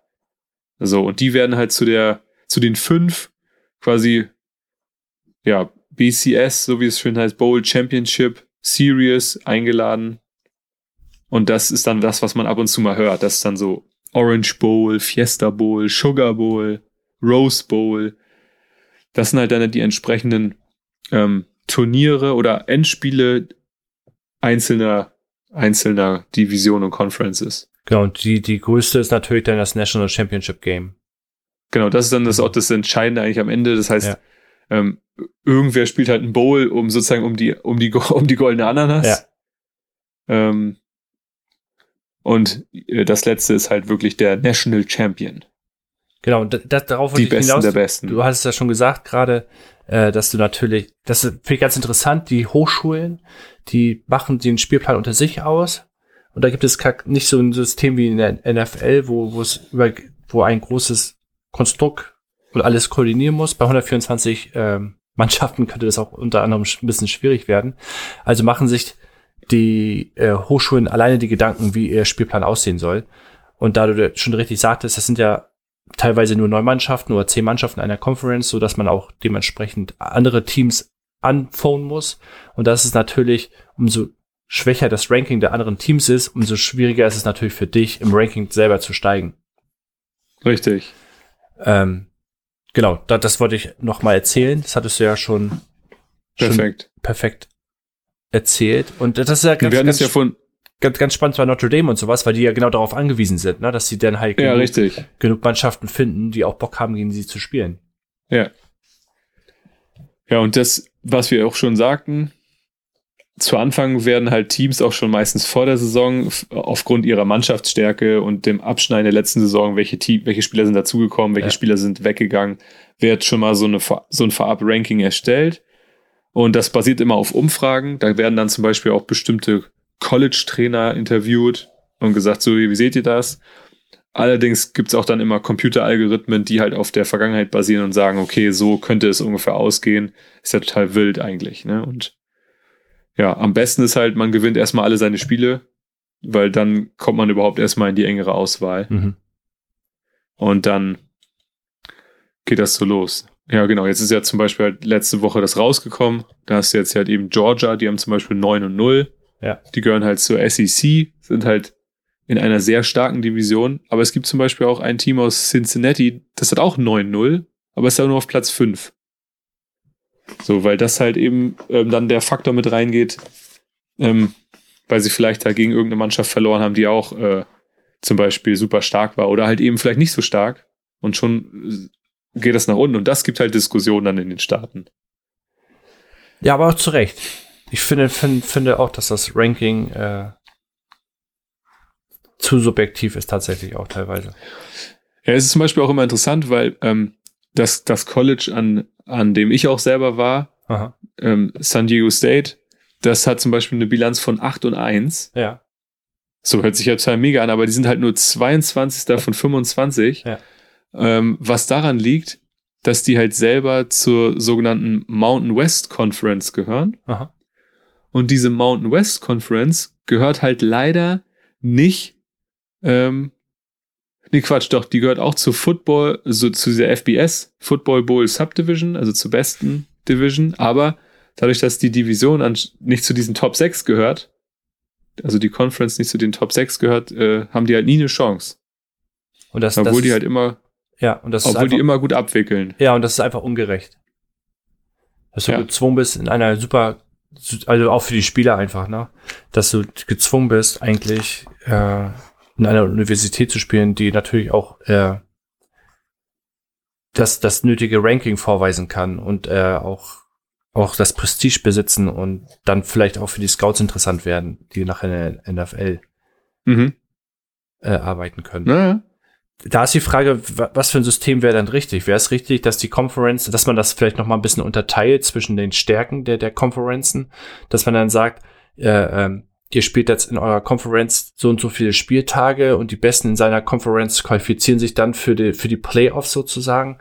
So, und die werden halt zu der, zu den fünf quasi, ja, BCS, so wie es schön heißt, Bowl Championship Series eingeladen. Und das ist dann das, was man ab und zu mal hört. Das ist dann so Orange Bowl, Fiesta Bowl, Sugar Bowl, Rose Bowl. Das sind halt dann die entsprechenden ähm, Turniere oder Endspiele einzelner, einzelner Divisionen und Conferences. Genau, und die, die größte ist natürlich dann das National Championship Game. Genau, das ist dann das auch das Entscheidende eigentlich am Ende. Das heißt, Ja. Ähm, irgendwer spielt halt einen Bowl, um sozusagen um die, um die, um die goldene Ananas. Ja. Ähm, und äh, das letzte ist halt wirklich der National Champion. Genau, und das, darauf Die wollte ich Besten hinaus. der Besten. Du hattest ja schon gesagt gerade, äh, dass du natürlich, das finde ich ganz interessant, die Hochschulen, die machen den Spielplan unter sich aus. Und da gibt es nicht so ein System wie in der NFL, wo, wo es über, wo ein großes Konstrukt und alles koordinieren muss. Bei 124 ähm, Mannschaften könnte das auch unter anderem ein bisschen schwierig werden. Also machen sich die äh, Hochschulen alleine die Gedanken, wie ihr Spielplan aussehen soll. Und da du schon richtig sagtest, das sind ja teilweise nur neun Mannschaften oder zehn Mannschaften einer Conference, so dass man auch dementsprechend andere Teams anphonen muss. Und das ist natürlich, umso schwächer das Ranking der anderen Teams ist, umso schwieriger ist es natürlich für dich, im Ranking selber zu steigen. Richtig. Ähm, genau, da, das wollte ich noch mal erzählen. Das hattest du ja schon, schon Perfekt. perfekt erzählt. Und das ist ja ganz, ganz, ja von, ganz, ganz spannend bei Notre Dame und sowas, weil die ja genau darauf angewiesen sind, ne? dass sie dann halt ja, genug, richtig. genug Mannschaften finden, die auch Bock haben, gegen sie zu spielen. Ja. Ja, und das, was wir auch schon sagten, zu Anfang werden halt Teams auch schon meistens vor der Saison aufgrund ihrer Mannschaftsstärke und dem Abschneiden der letzten Saison, welche, Team, welche Spieler sind dazugekommen, welche ja. Spieler sind weggegangen, wird schon mal so, eine, so ein Vorab-Ranking erstellt. Und das basiert immer auf Umfragen. Da werden dann zum Beispiel auch bestimmte College-Trainer interviewt und gesagt, so, wie seht ihr das? Allerdings gibt es auch dann immer Computeralgorithmen, die halt auf der Vergangenheit basieren und sagen, okay, so könnte es ungefähr ausgehen. Ist ja total wild eigentlich, ne? Und ja, am besten ist halt, man gewinnt erstmal alle seine Spiele, weil dann kommt man überhaupt erstmal in die engere Auswahl. Mhm. Und dann geht das so los. Ja, genau. Jetzt ist ja zum Beispiel halt letzte Woche das rausgekommen. Da hast du jetzt halt eben Georgia, die haben zum Beispiel 9 und 0. Ja. Die gehören halt zur SEC, sind halt in einer sehr starken Division. Aber es gibt zum Beispiel auch ein Team aus Cincinnati, das hat auch 9-0, aber ist ja nur auf Platz 5. So, weil das halt eben ähm, dann der Faktor mit reingeht, ähm, weil sie vielleicht dagegen irgendeine Mannschaft verloren haben, die auch äh, zum Beispiel super stark war oder halt eben vielleicht nicht so stark und schon äh, geht das nach unten und das gibt halt Diskussionen dann in den Staaten. Ja, aber auch zu Recht. Ich finde, find, finde auch, dass das Ranking äh, zu subjektiv ist tatsächlich auch teilweise. Ja, es ist zum Beispiel auch immer interessant, weil ähm, das, das College, an, an dem ich auch selber war, ähm, San Diego State, das hat zum Beispiel eine Bilanz von 8 und 1. Ja. So hört sich ja total mega an, aber die sind halt nur 22. von 25. Ja. Ähm, was daran liegt, dass die halt selber zur sogenannten Mountain West Conference gehören. Aha. Und diese Mountain West Conference gehört halt leider nicht ähm, Nee, Quatsch, doch, die gehört auch zu Football, so zu dieser FBS, Football Bowl Subdivision, also zur besten Division, aber dadurch, dass die Division an, nicht zu diesen Top 6 gehört, also die Conference nicht zu den Top 6 gehört, äh, haben die halt nie eine Chance. Und das, obwohl das die halt immer, ja, und das obwohl einfach, die immer gut abwickeln. Ja, und das ist einfach ungerecht. Dass du ja. gezwungen bist, in einer super, also auch für die Spieler einfach, ne, dass du gezwungen bist, eigentlich, äh, in einer Universität zu spielen, die natürlich auch äh, das, das nötige Ranking vorweisen kann und äh, auch, auch das Prestige besitzen und dann vielleicht auch für die Scouts interessant werden, die nachher in der NFL mhm. äh, arbeiten können. Naja. Da ist die Frage, was für ein System wäre dann richtig? Wäre es richtig, dass die Conference, dass man das vielleicht noch mal ein bisschen unterteilt zwischen den Stärken der, der Conferenzen, dass man dann sagt, äh, ähm, ihr spielt jetzt in eurer Conference so und so viele Spieltage und die Besten in seiner Conference qualifizieren sich dann für die, für die Playoffs sozusagen.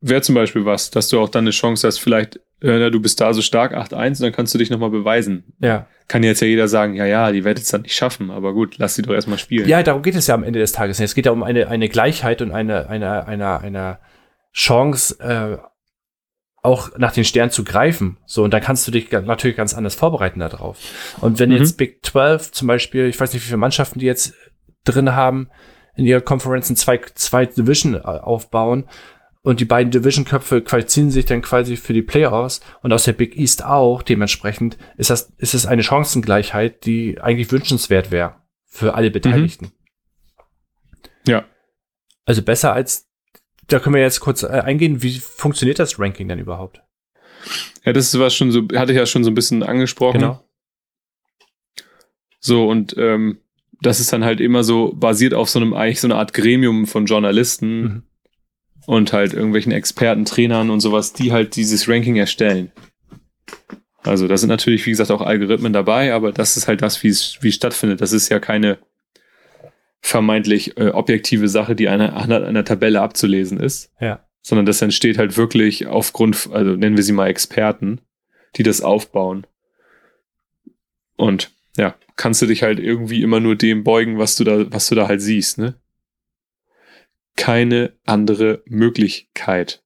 Wäre zum Beispiel was, dass du auch dann eine Chance hast, vielleicht, äh, du bist da so stark 8-1 und dann kannst du dich nochmal beweisen. Ja. Kann jetzt ja jeder sagen, ja, ja, die werdet es dann nicht schaffen, aber gut, lass sie doch erstmal spielen. Ja, darum geht es ja am Ende des Tages. Es geht ja um eine, eine Gleichheit und eine, eine, eine, eine Chance, äh, auch nach den Sternen zu greifen. So, und dann kannst du dich natürlich ganz anders vorbereiten darauf. Und wenn mhm. jetzt Big 12 zum Beispiel, ich weiß nicht, wie viele Mannschaften die jetzt drin haben, in ihrer Conference zwei, zwei Division äh, aufbauen und die beiden Division-Köpfe qualifizieren sich dann quasi für die Playoffs und aus der Big East auch. Dementsprechend ist das, ist es eine Chancengleichheit, die eigentlich wünschenswert wäre für alle Beteiligten. Mhm. Ja. Also besser als da können wir jetzt kurz äh, eingehen, wie funktioniert das Ranking denn überhaupt? Ja, das ist was schon so, hatte ich ja schon so ein bisschen angesprochen. Genau. So, und ähm, das ist dann halt immer so basiert auf so einem, eigentlich so eine Art Gremium von Journalisten mhm. und halt irgendwelchen Experten, Trainern und sowas, die halt dieses Ranking erstellen. Also da sind natürlich, wie gesagt, auch Algorithmen dabei, aber das ist halt das, wie es wie es stattfindet. Das ist ja keine vermeintlich äh, objektive Sache, die einer, einer, einer Tabelle abzulesen ist. Ja. Sondern das entsteht halt wirklich aufgrund, also nennen wir sie mal Experten, die das aufbauen. Und ja, kannst du dich halt irgendwie immer nur dem beugen, was du da, was du da halt siehst, ne? Keine andere Möglichkeit.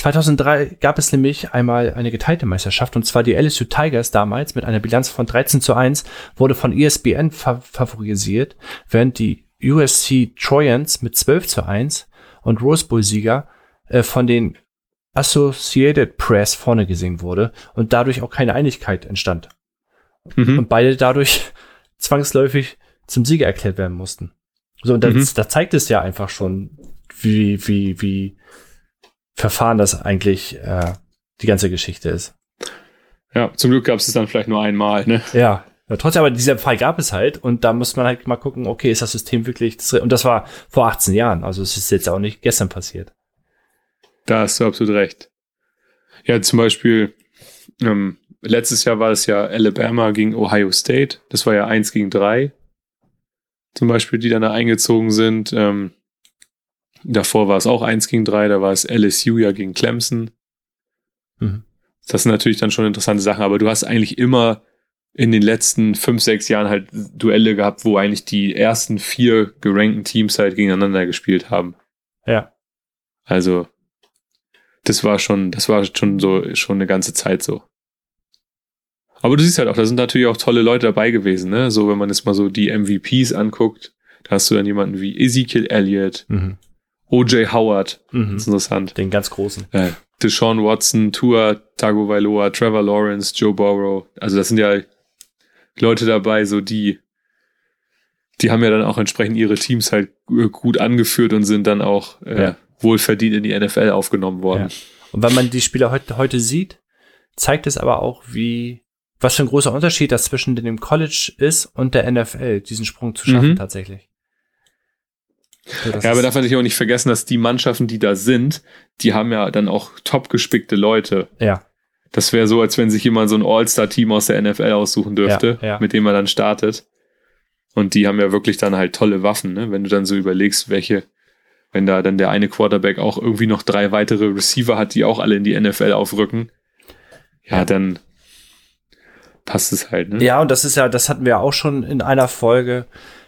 2003 gab es nämlich einmal eine geteilte Meisterschaft und zwar die LSU Tigers damals mit einer Bilanz von 13 zu 1 wurde von ESPN fa favorisiert, während die USC Trojans mit 12 zu 1 und Rose Bowl Sieger äh, von den Associated Press vorne gesehen wurde und dadurch auch keine Einigkeit entstand. Mhm. Und beide dadurch zwangsläufig zum Sieger erklärt werden mussten. So, und das, mhm. da zeigt es ja einfach schon, wie, wie, wie Verfahren das eigentlich äh, die ganze Geschichte ist. Ja, zum Glück gab es es dann vielleicht nur einmal, ne? Ja. ja. Trotzdem, aber dieser Fall gab es halt und da muss man halt mal gucken, okay, ist das System wirklich, und das war vor 18 Jahren, also es ist jetzt auch nicht gestern passiert. Da hast du absolut recht. Ja, zum Beispiel, ähm, letztes Jahr war es ja Alabama gegen Ohio State. Das war ja eins gegen drei. Zum Beispiel, die dann da eingezogen sind. Ähm, davor war es auch eins gegen drei. Da war es LSU ja gegen Clemson. Mhm. Das sind natürlich dann schon interessante Sachen, aber du hast eigentlich immer in den letzten fünf, sechs Jahren halt Duelle gehabt, wo eigentlich die ersten vier gerankten Teams halt gegeneinander gespielt haben. Ja. Also, das war schon, das war schon so, schon eine ganze Zeit so. Aber du siehst halt auch, da sind natürlich auch tolle Leute dabei gewesen, ne? So, wenn man jetzt mal so die MVPs anguckt, da hast du dann jemanden wie Ezekiel Elliott, Mhm. O.J. Howard, Mhm. das ist interessant. Den ganz großen. Äh, Deshaun Watson, Tua Tagovailoa, Trevor Lawrence, Joe Burrow. Also das sind ja Leute dabei, so die, die haben ja dann auch entsprechend ihre Teams halt gut angeführt und sind dann auch äh, Ja. wohlverdient in die NFL aufgenommen worden. Und wenn man die Spieler heute, heute sieht, zeigt es aber auch, wie, was für ein großer Unterschied das zwischen dem College ist und der NFL, diesen Sprung zu schaffen Mhm. tatsächlich. Ja, aber darf man sich auch nicht vergessen, dass die Mannschaften, die da sind, die haben ja dann auch top gespickte Leute. ja, Das wäre so, als wenn sich jemand so ein All-Star-Team aus der NFL aussuchen dürfte, Ja, ja. mit dem er dann startet. Und die haben ja wirklich dann halt tolle Waffen, ne? Wenn du dann so überlegst, welche, wenn da dann der eine Quarterback auch irgendwie noch drei weitere Receiver hat, die auch alle in die NFL aufrücken, ja, Ja. dann passt es halt, ne? Ja, und das ist ja, das hatten wir auch schon in einer Folge,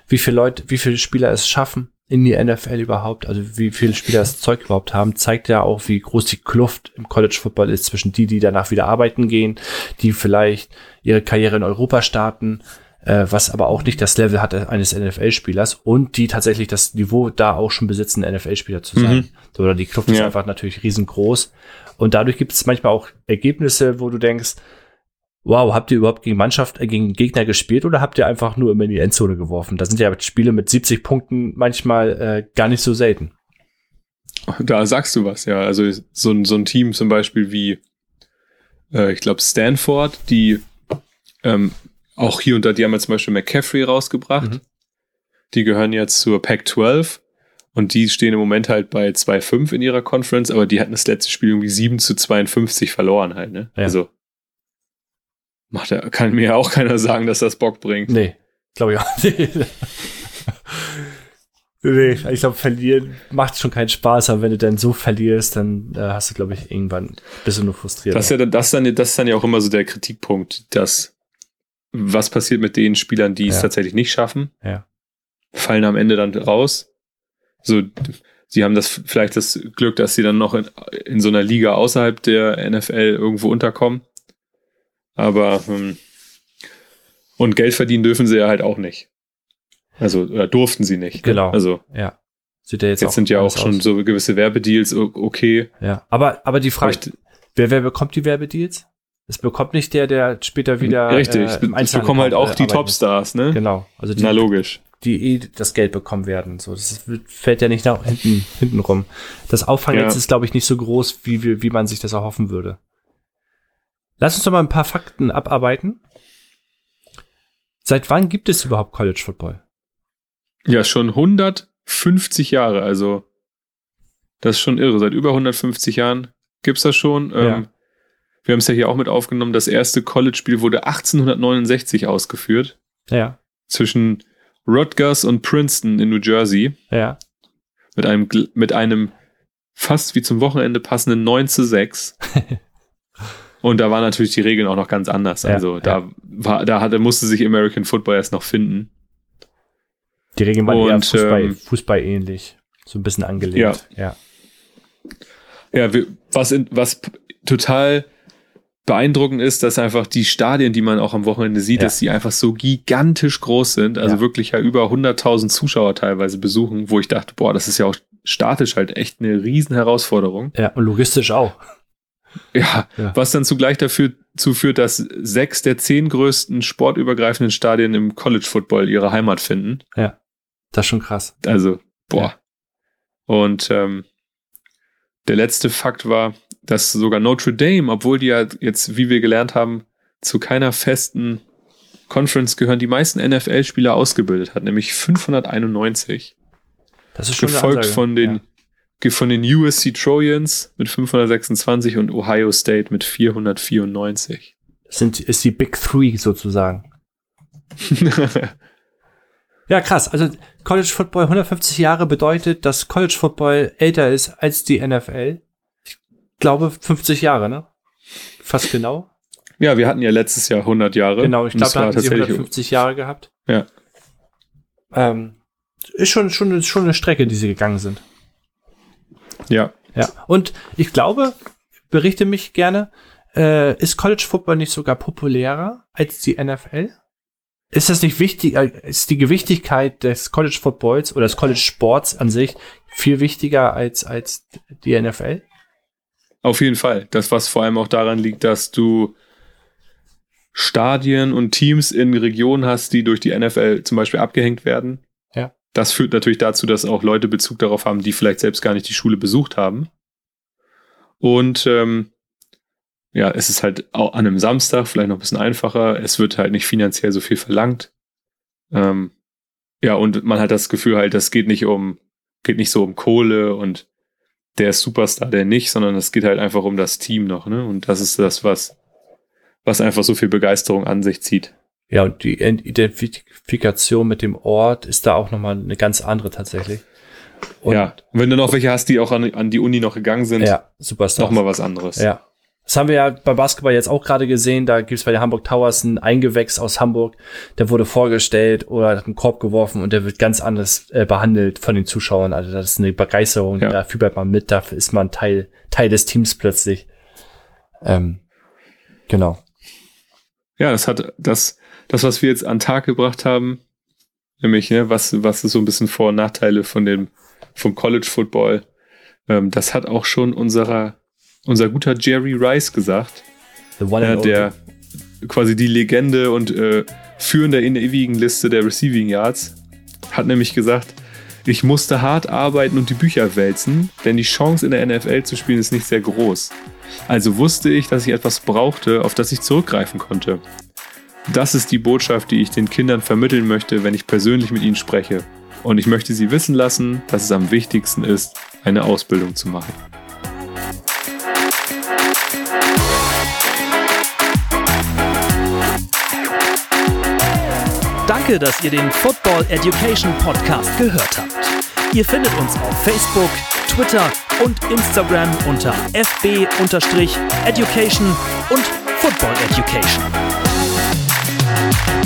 wie viele Leute, wie viele Spieler es schaffen in die NFL überhaupt, also wie viele Spieler das Zeug überhaupt haben, zeigt ja auch, wie groß die Kluft im College Football ist zwischen die, die danach wieder arbeiten gehen, die vielleicht ihre Karriere in Europa starten, äh, was aber auch nicht das Level hat eines NFL-Spielers und die tatsächlich das Niveau da auch schon besitzen, NFL-Spieler zu sein. So, Oder die Kluft ist Ja. einfach natürlich riesengroß. Und dadurch gibt es manchmal auch Ergebnisse, wo du denkst, wow, habt ihr überhaupt gegen Mannschaft, äh, gegen Gegner gespielt oder habt ihr einfach nur immer in die Endzone geworfen? Da sind ja Spiele mit 70 Punkten manchmal äh, gar nicht so selten. Da sagst du was, ja. Also so ein, so ein Team zum Beispiel wie, äh, ich glaube, Stanford, die ähm, auch hier und da, die haben jetzt zum Beispiel McCaffrey rausgebracht. Mhm. Die gehören jetzt zur Pac-12 und die stehen im Moment halt bei 2-5 in ihrer Conference, aber die hatten das letzte Spiel irgendwie 7 zu 52 verloren halt, ne? Ja. Also macht ja, kann mir ja auch keiner sagen, dass das Bock bringt. Nee, glaube ich auch nee, ich glaube, verlieren macht schon keinen Spaß, aber wenn du dann so verlierst, dann äh, hast du, glaube ich, irgendwann bist du nur frustriert. Das ist, ja, dann- das, ist dann, das ist dann ja auch immer so der Kritikpunkt, dass was passiert mit den Spielern, die es Ja. tatsächlich nicht schaffen, Ja. fallen am Ende dann raus. So, sie haben das vielleicht das Glück, dass sie dann noch in, in so einer Liga außerhalb der NFL irgendwo unterkommen. Aber ähm, und Geld verdienen dürfen sie ja halt auch nicht. Also oder durften sie nicht. ne? Genau. Also ja. Sieht ja jetzt, jetzt, sind ja auch schon aus. so gewisse Werbedeals okay. Ja, aber, aber die Frage, ich- wer, wer bekommt die Werbedeals? Es bekommt nicht der, der später wieder. Richtig, äh, Einzelhandel bekommen halt auch äh, die. Topstars, ne? Genau. Also die, Na logisch. die eh das Geld bekommen werden. So, das fällt ja nicht nach hinten, hinten rum. Das Auffangnetz Ja. ist, glaube ich, nicht so groß, wie, wir- wie man sich das erhoffen würde. Lass uns doch mal ein paar Fakten abarbeiten. Seit wann gibt es überhaupt College Football? Ja, schon 150 Jahre, also das ist schon irre. Seit über 150 Jahren gibt's das schon. Ja. Ähm, wir haben es ja hier auch mit aufgenommen. Das erste College-Spiel wurde 1869 ausgeführt Ja, zwischen Rutgers und Princeton in New Jersey ja, mit einem, mit einem fast wie zum Wochenende passenden 9 zu 6. Und da waren natürlich die Regeln auch noch ganz anders. Ja, Also da war, da hatte, musste sich American Football erst noch finden. die Regeln waren eher Und, Fußball, ähm, Fußball ähnlich. So ein bisschen angelehnt. Ja. Ja, wir, was, in, was total beeindruckend ist, dass einfach die Stadien, die man auch am Wochenende sieht, Ja. dass die einfach so gigantisch groß sind. Also Ja. wirklich ja über 100.000 Zuschauer teilweise besuchen, wo ich dachte, boah, das ist ja auch statisch halt echt eine riesen Herausforderung. ja, und logistisch auch. Ja, Ja. was dann zugleich dafür zuführt, dass sechs der zehn größten sportübergreifenden Stadien im College Football ihre Heimat finden. Das ist schon krass. Also, boah. Und ähm, der letzte Fakt war, dass sogar Notre Dame, obwohl die ja jetzt, wie wir gelernt haben, zu keiner festen Conference gehören, die meisten NFL-Spieler ausgebildet hat, nämlich 591. Das ist schon Gefolgt von den, ge- von den USC Trojans mit 526 und Ohio State mit 494. Das sind, ist die Big Three sozusagen. Ja, krass. Also College Football 150 Jahre bedeutet, dass College Football älter ist als die NFL. Ich glaube 50 Jahre, ne? Fast genau. ja, wir hatten ja letztes Jahr 100 Jahre. Genau, ich glaube, da hatten sie tatsächlich 150 Jahre gehabt. Ja. Ähm, ist schon, schon, schon eine Strecke, die sie gegangen sind. Ja, Ja. Und ich glaube, berichte mich gerne, äh, ist College Football nicht sogar populärer als die NFL? Ist das nicht wichtig, äh, ist die Gewichtigkeit des College Footballs oder des College Sports an sich viel wichtiger als, als die NFL? Auf jeden Fall. Das, was vor allem auch daran liegt, dass du Stadien und Teams in Regionen hast, die durch die NFL zum Beispiel abgehängt werden. Das führt natürlich dazu, dass auch Leute Bezug darauf haben, die vielleicht selbst gar nicht die Schule besucht haben. Und ähm, ja, es ist halt auch an einem Samstag vielleicht noch ein bisschen einfacher. Es wird halt nicht finanziell so viel verlangt. Ähm, ja, und man hat das Gefühl halt, das geht nicht um, geht nicht so um Kohle und der ist Superstar, der nicht, sondern es geht halt einfach um das Team noch, ne? Und das ist das, was, was einfach so viel Begeisterung an sich zieht. Ja, und die Identifikation mit dem Ort ist da auch nochmal eine ganz andere tatsächlich. Und, ja. Wenn du noch welche hast, die auch an, an die Uni noch gegangen sind, Ja, Superstars. noch mal was anderes. Ja. Das haben wir ja beim Basketball jetzt auch gerade gesehen. Da gibt's bei den Hamburg Towers ein Eingewächs aus Hamburg. Der wurde vorgestellt oder hat einen Korb geworfen und der wird ganz anders äh, behandelt von den Zuschauern. Also das ist eine Begeisterung. Ja. Da fiebert man mit. Dafür ist man Teil, Teil des Teams plötzlich. Ähm, genau. Ja, das hat das, das, was wir jetzt an den Tag gebracht haben, nämlich, ne, was, was ist so ein bisschen Vor- und Nachteile von dem, vom College Football, ähm, das hat auch schon unserer, unser guter Jerry Rice gesagt, and der quasi die Legende und äh, Führende in der ewigen Liste der Receiving Yards, hat nämlich gesagt, ich musste hart arbeiten und die Bücher wälzen, denn die Chance in der NFL zu spielen ist nicht sehr groß. Also wusste ich, dass ich etwas brauchte, auf das ich zurückgreifen konnte. Das ist die Botschaft, die ich den Kindern vermitteln möchte, wenn ich persönlich mit ihnen spreche. Und ich möchte sie wissen lassen, dass es am wichtigsten ist, eine Ausbildung zu machen. Danke, dass ihr den Football Education Podcast gehört habt. Ihr findet uns auf Facebook, Twitter und Instagram unter fb-education und Football Education. Thank you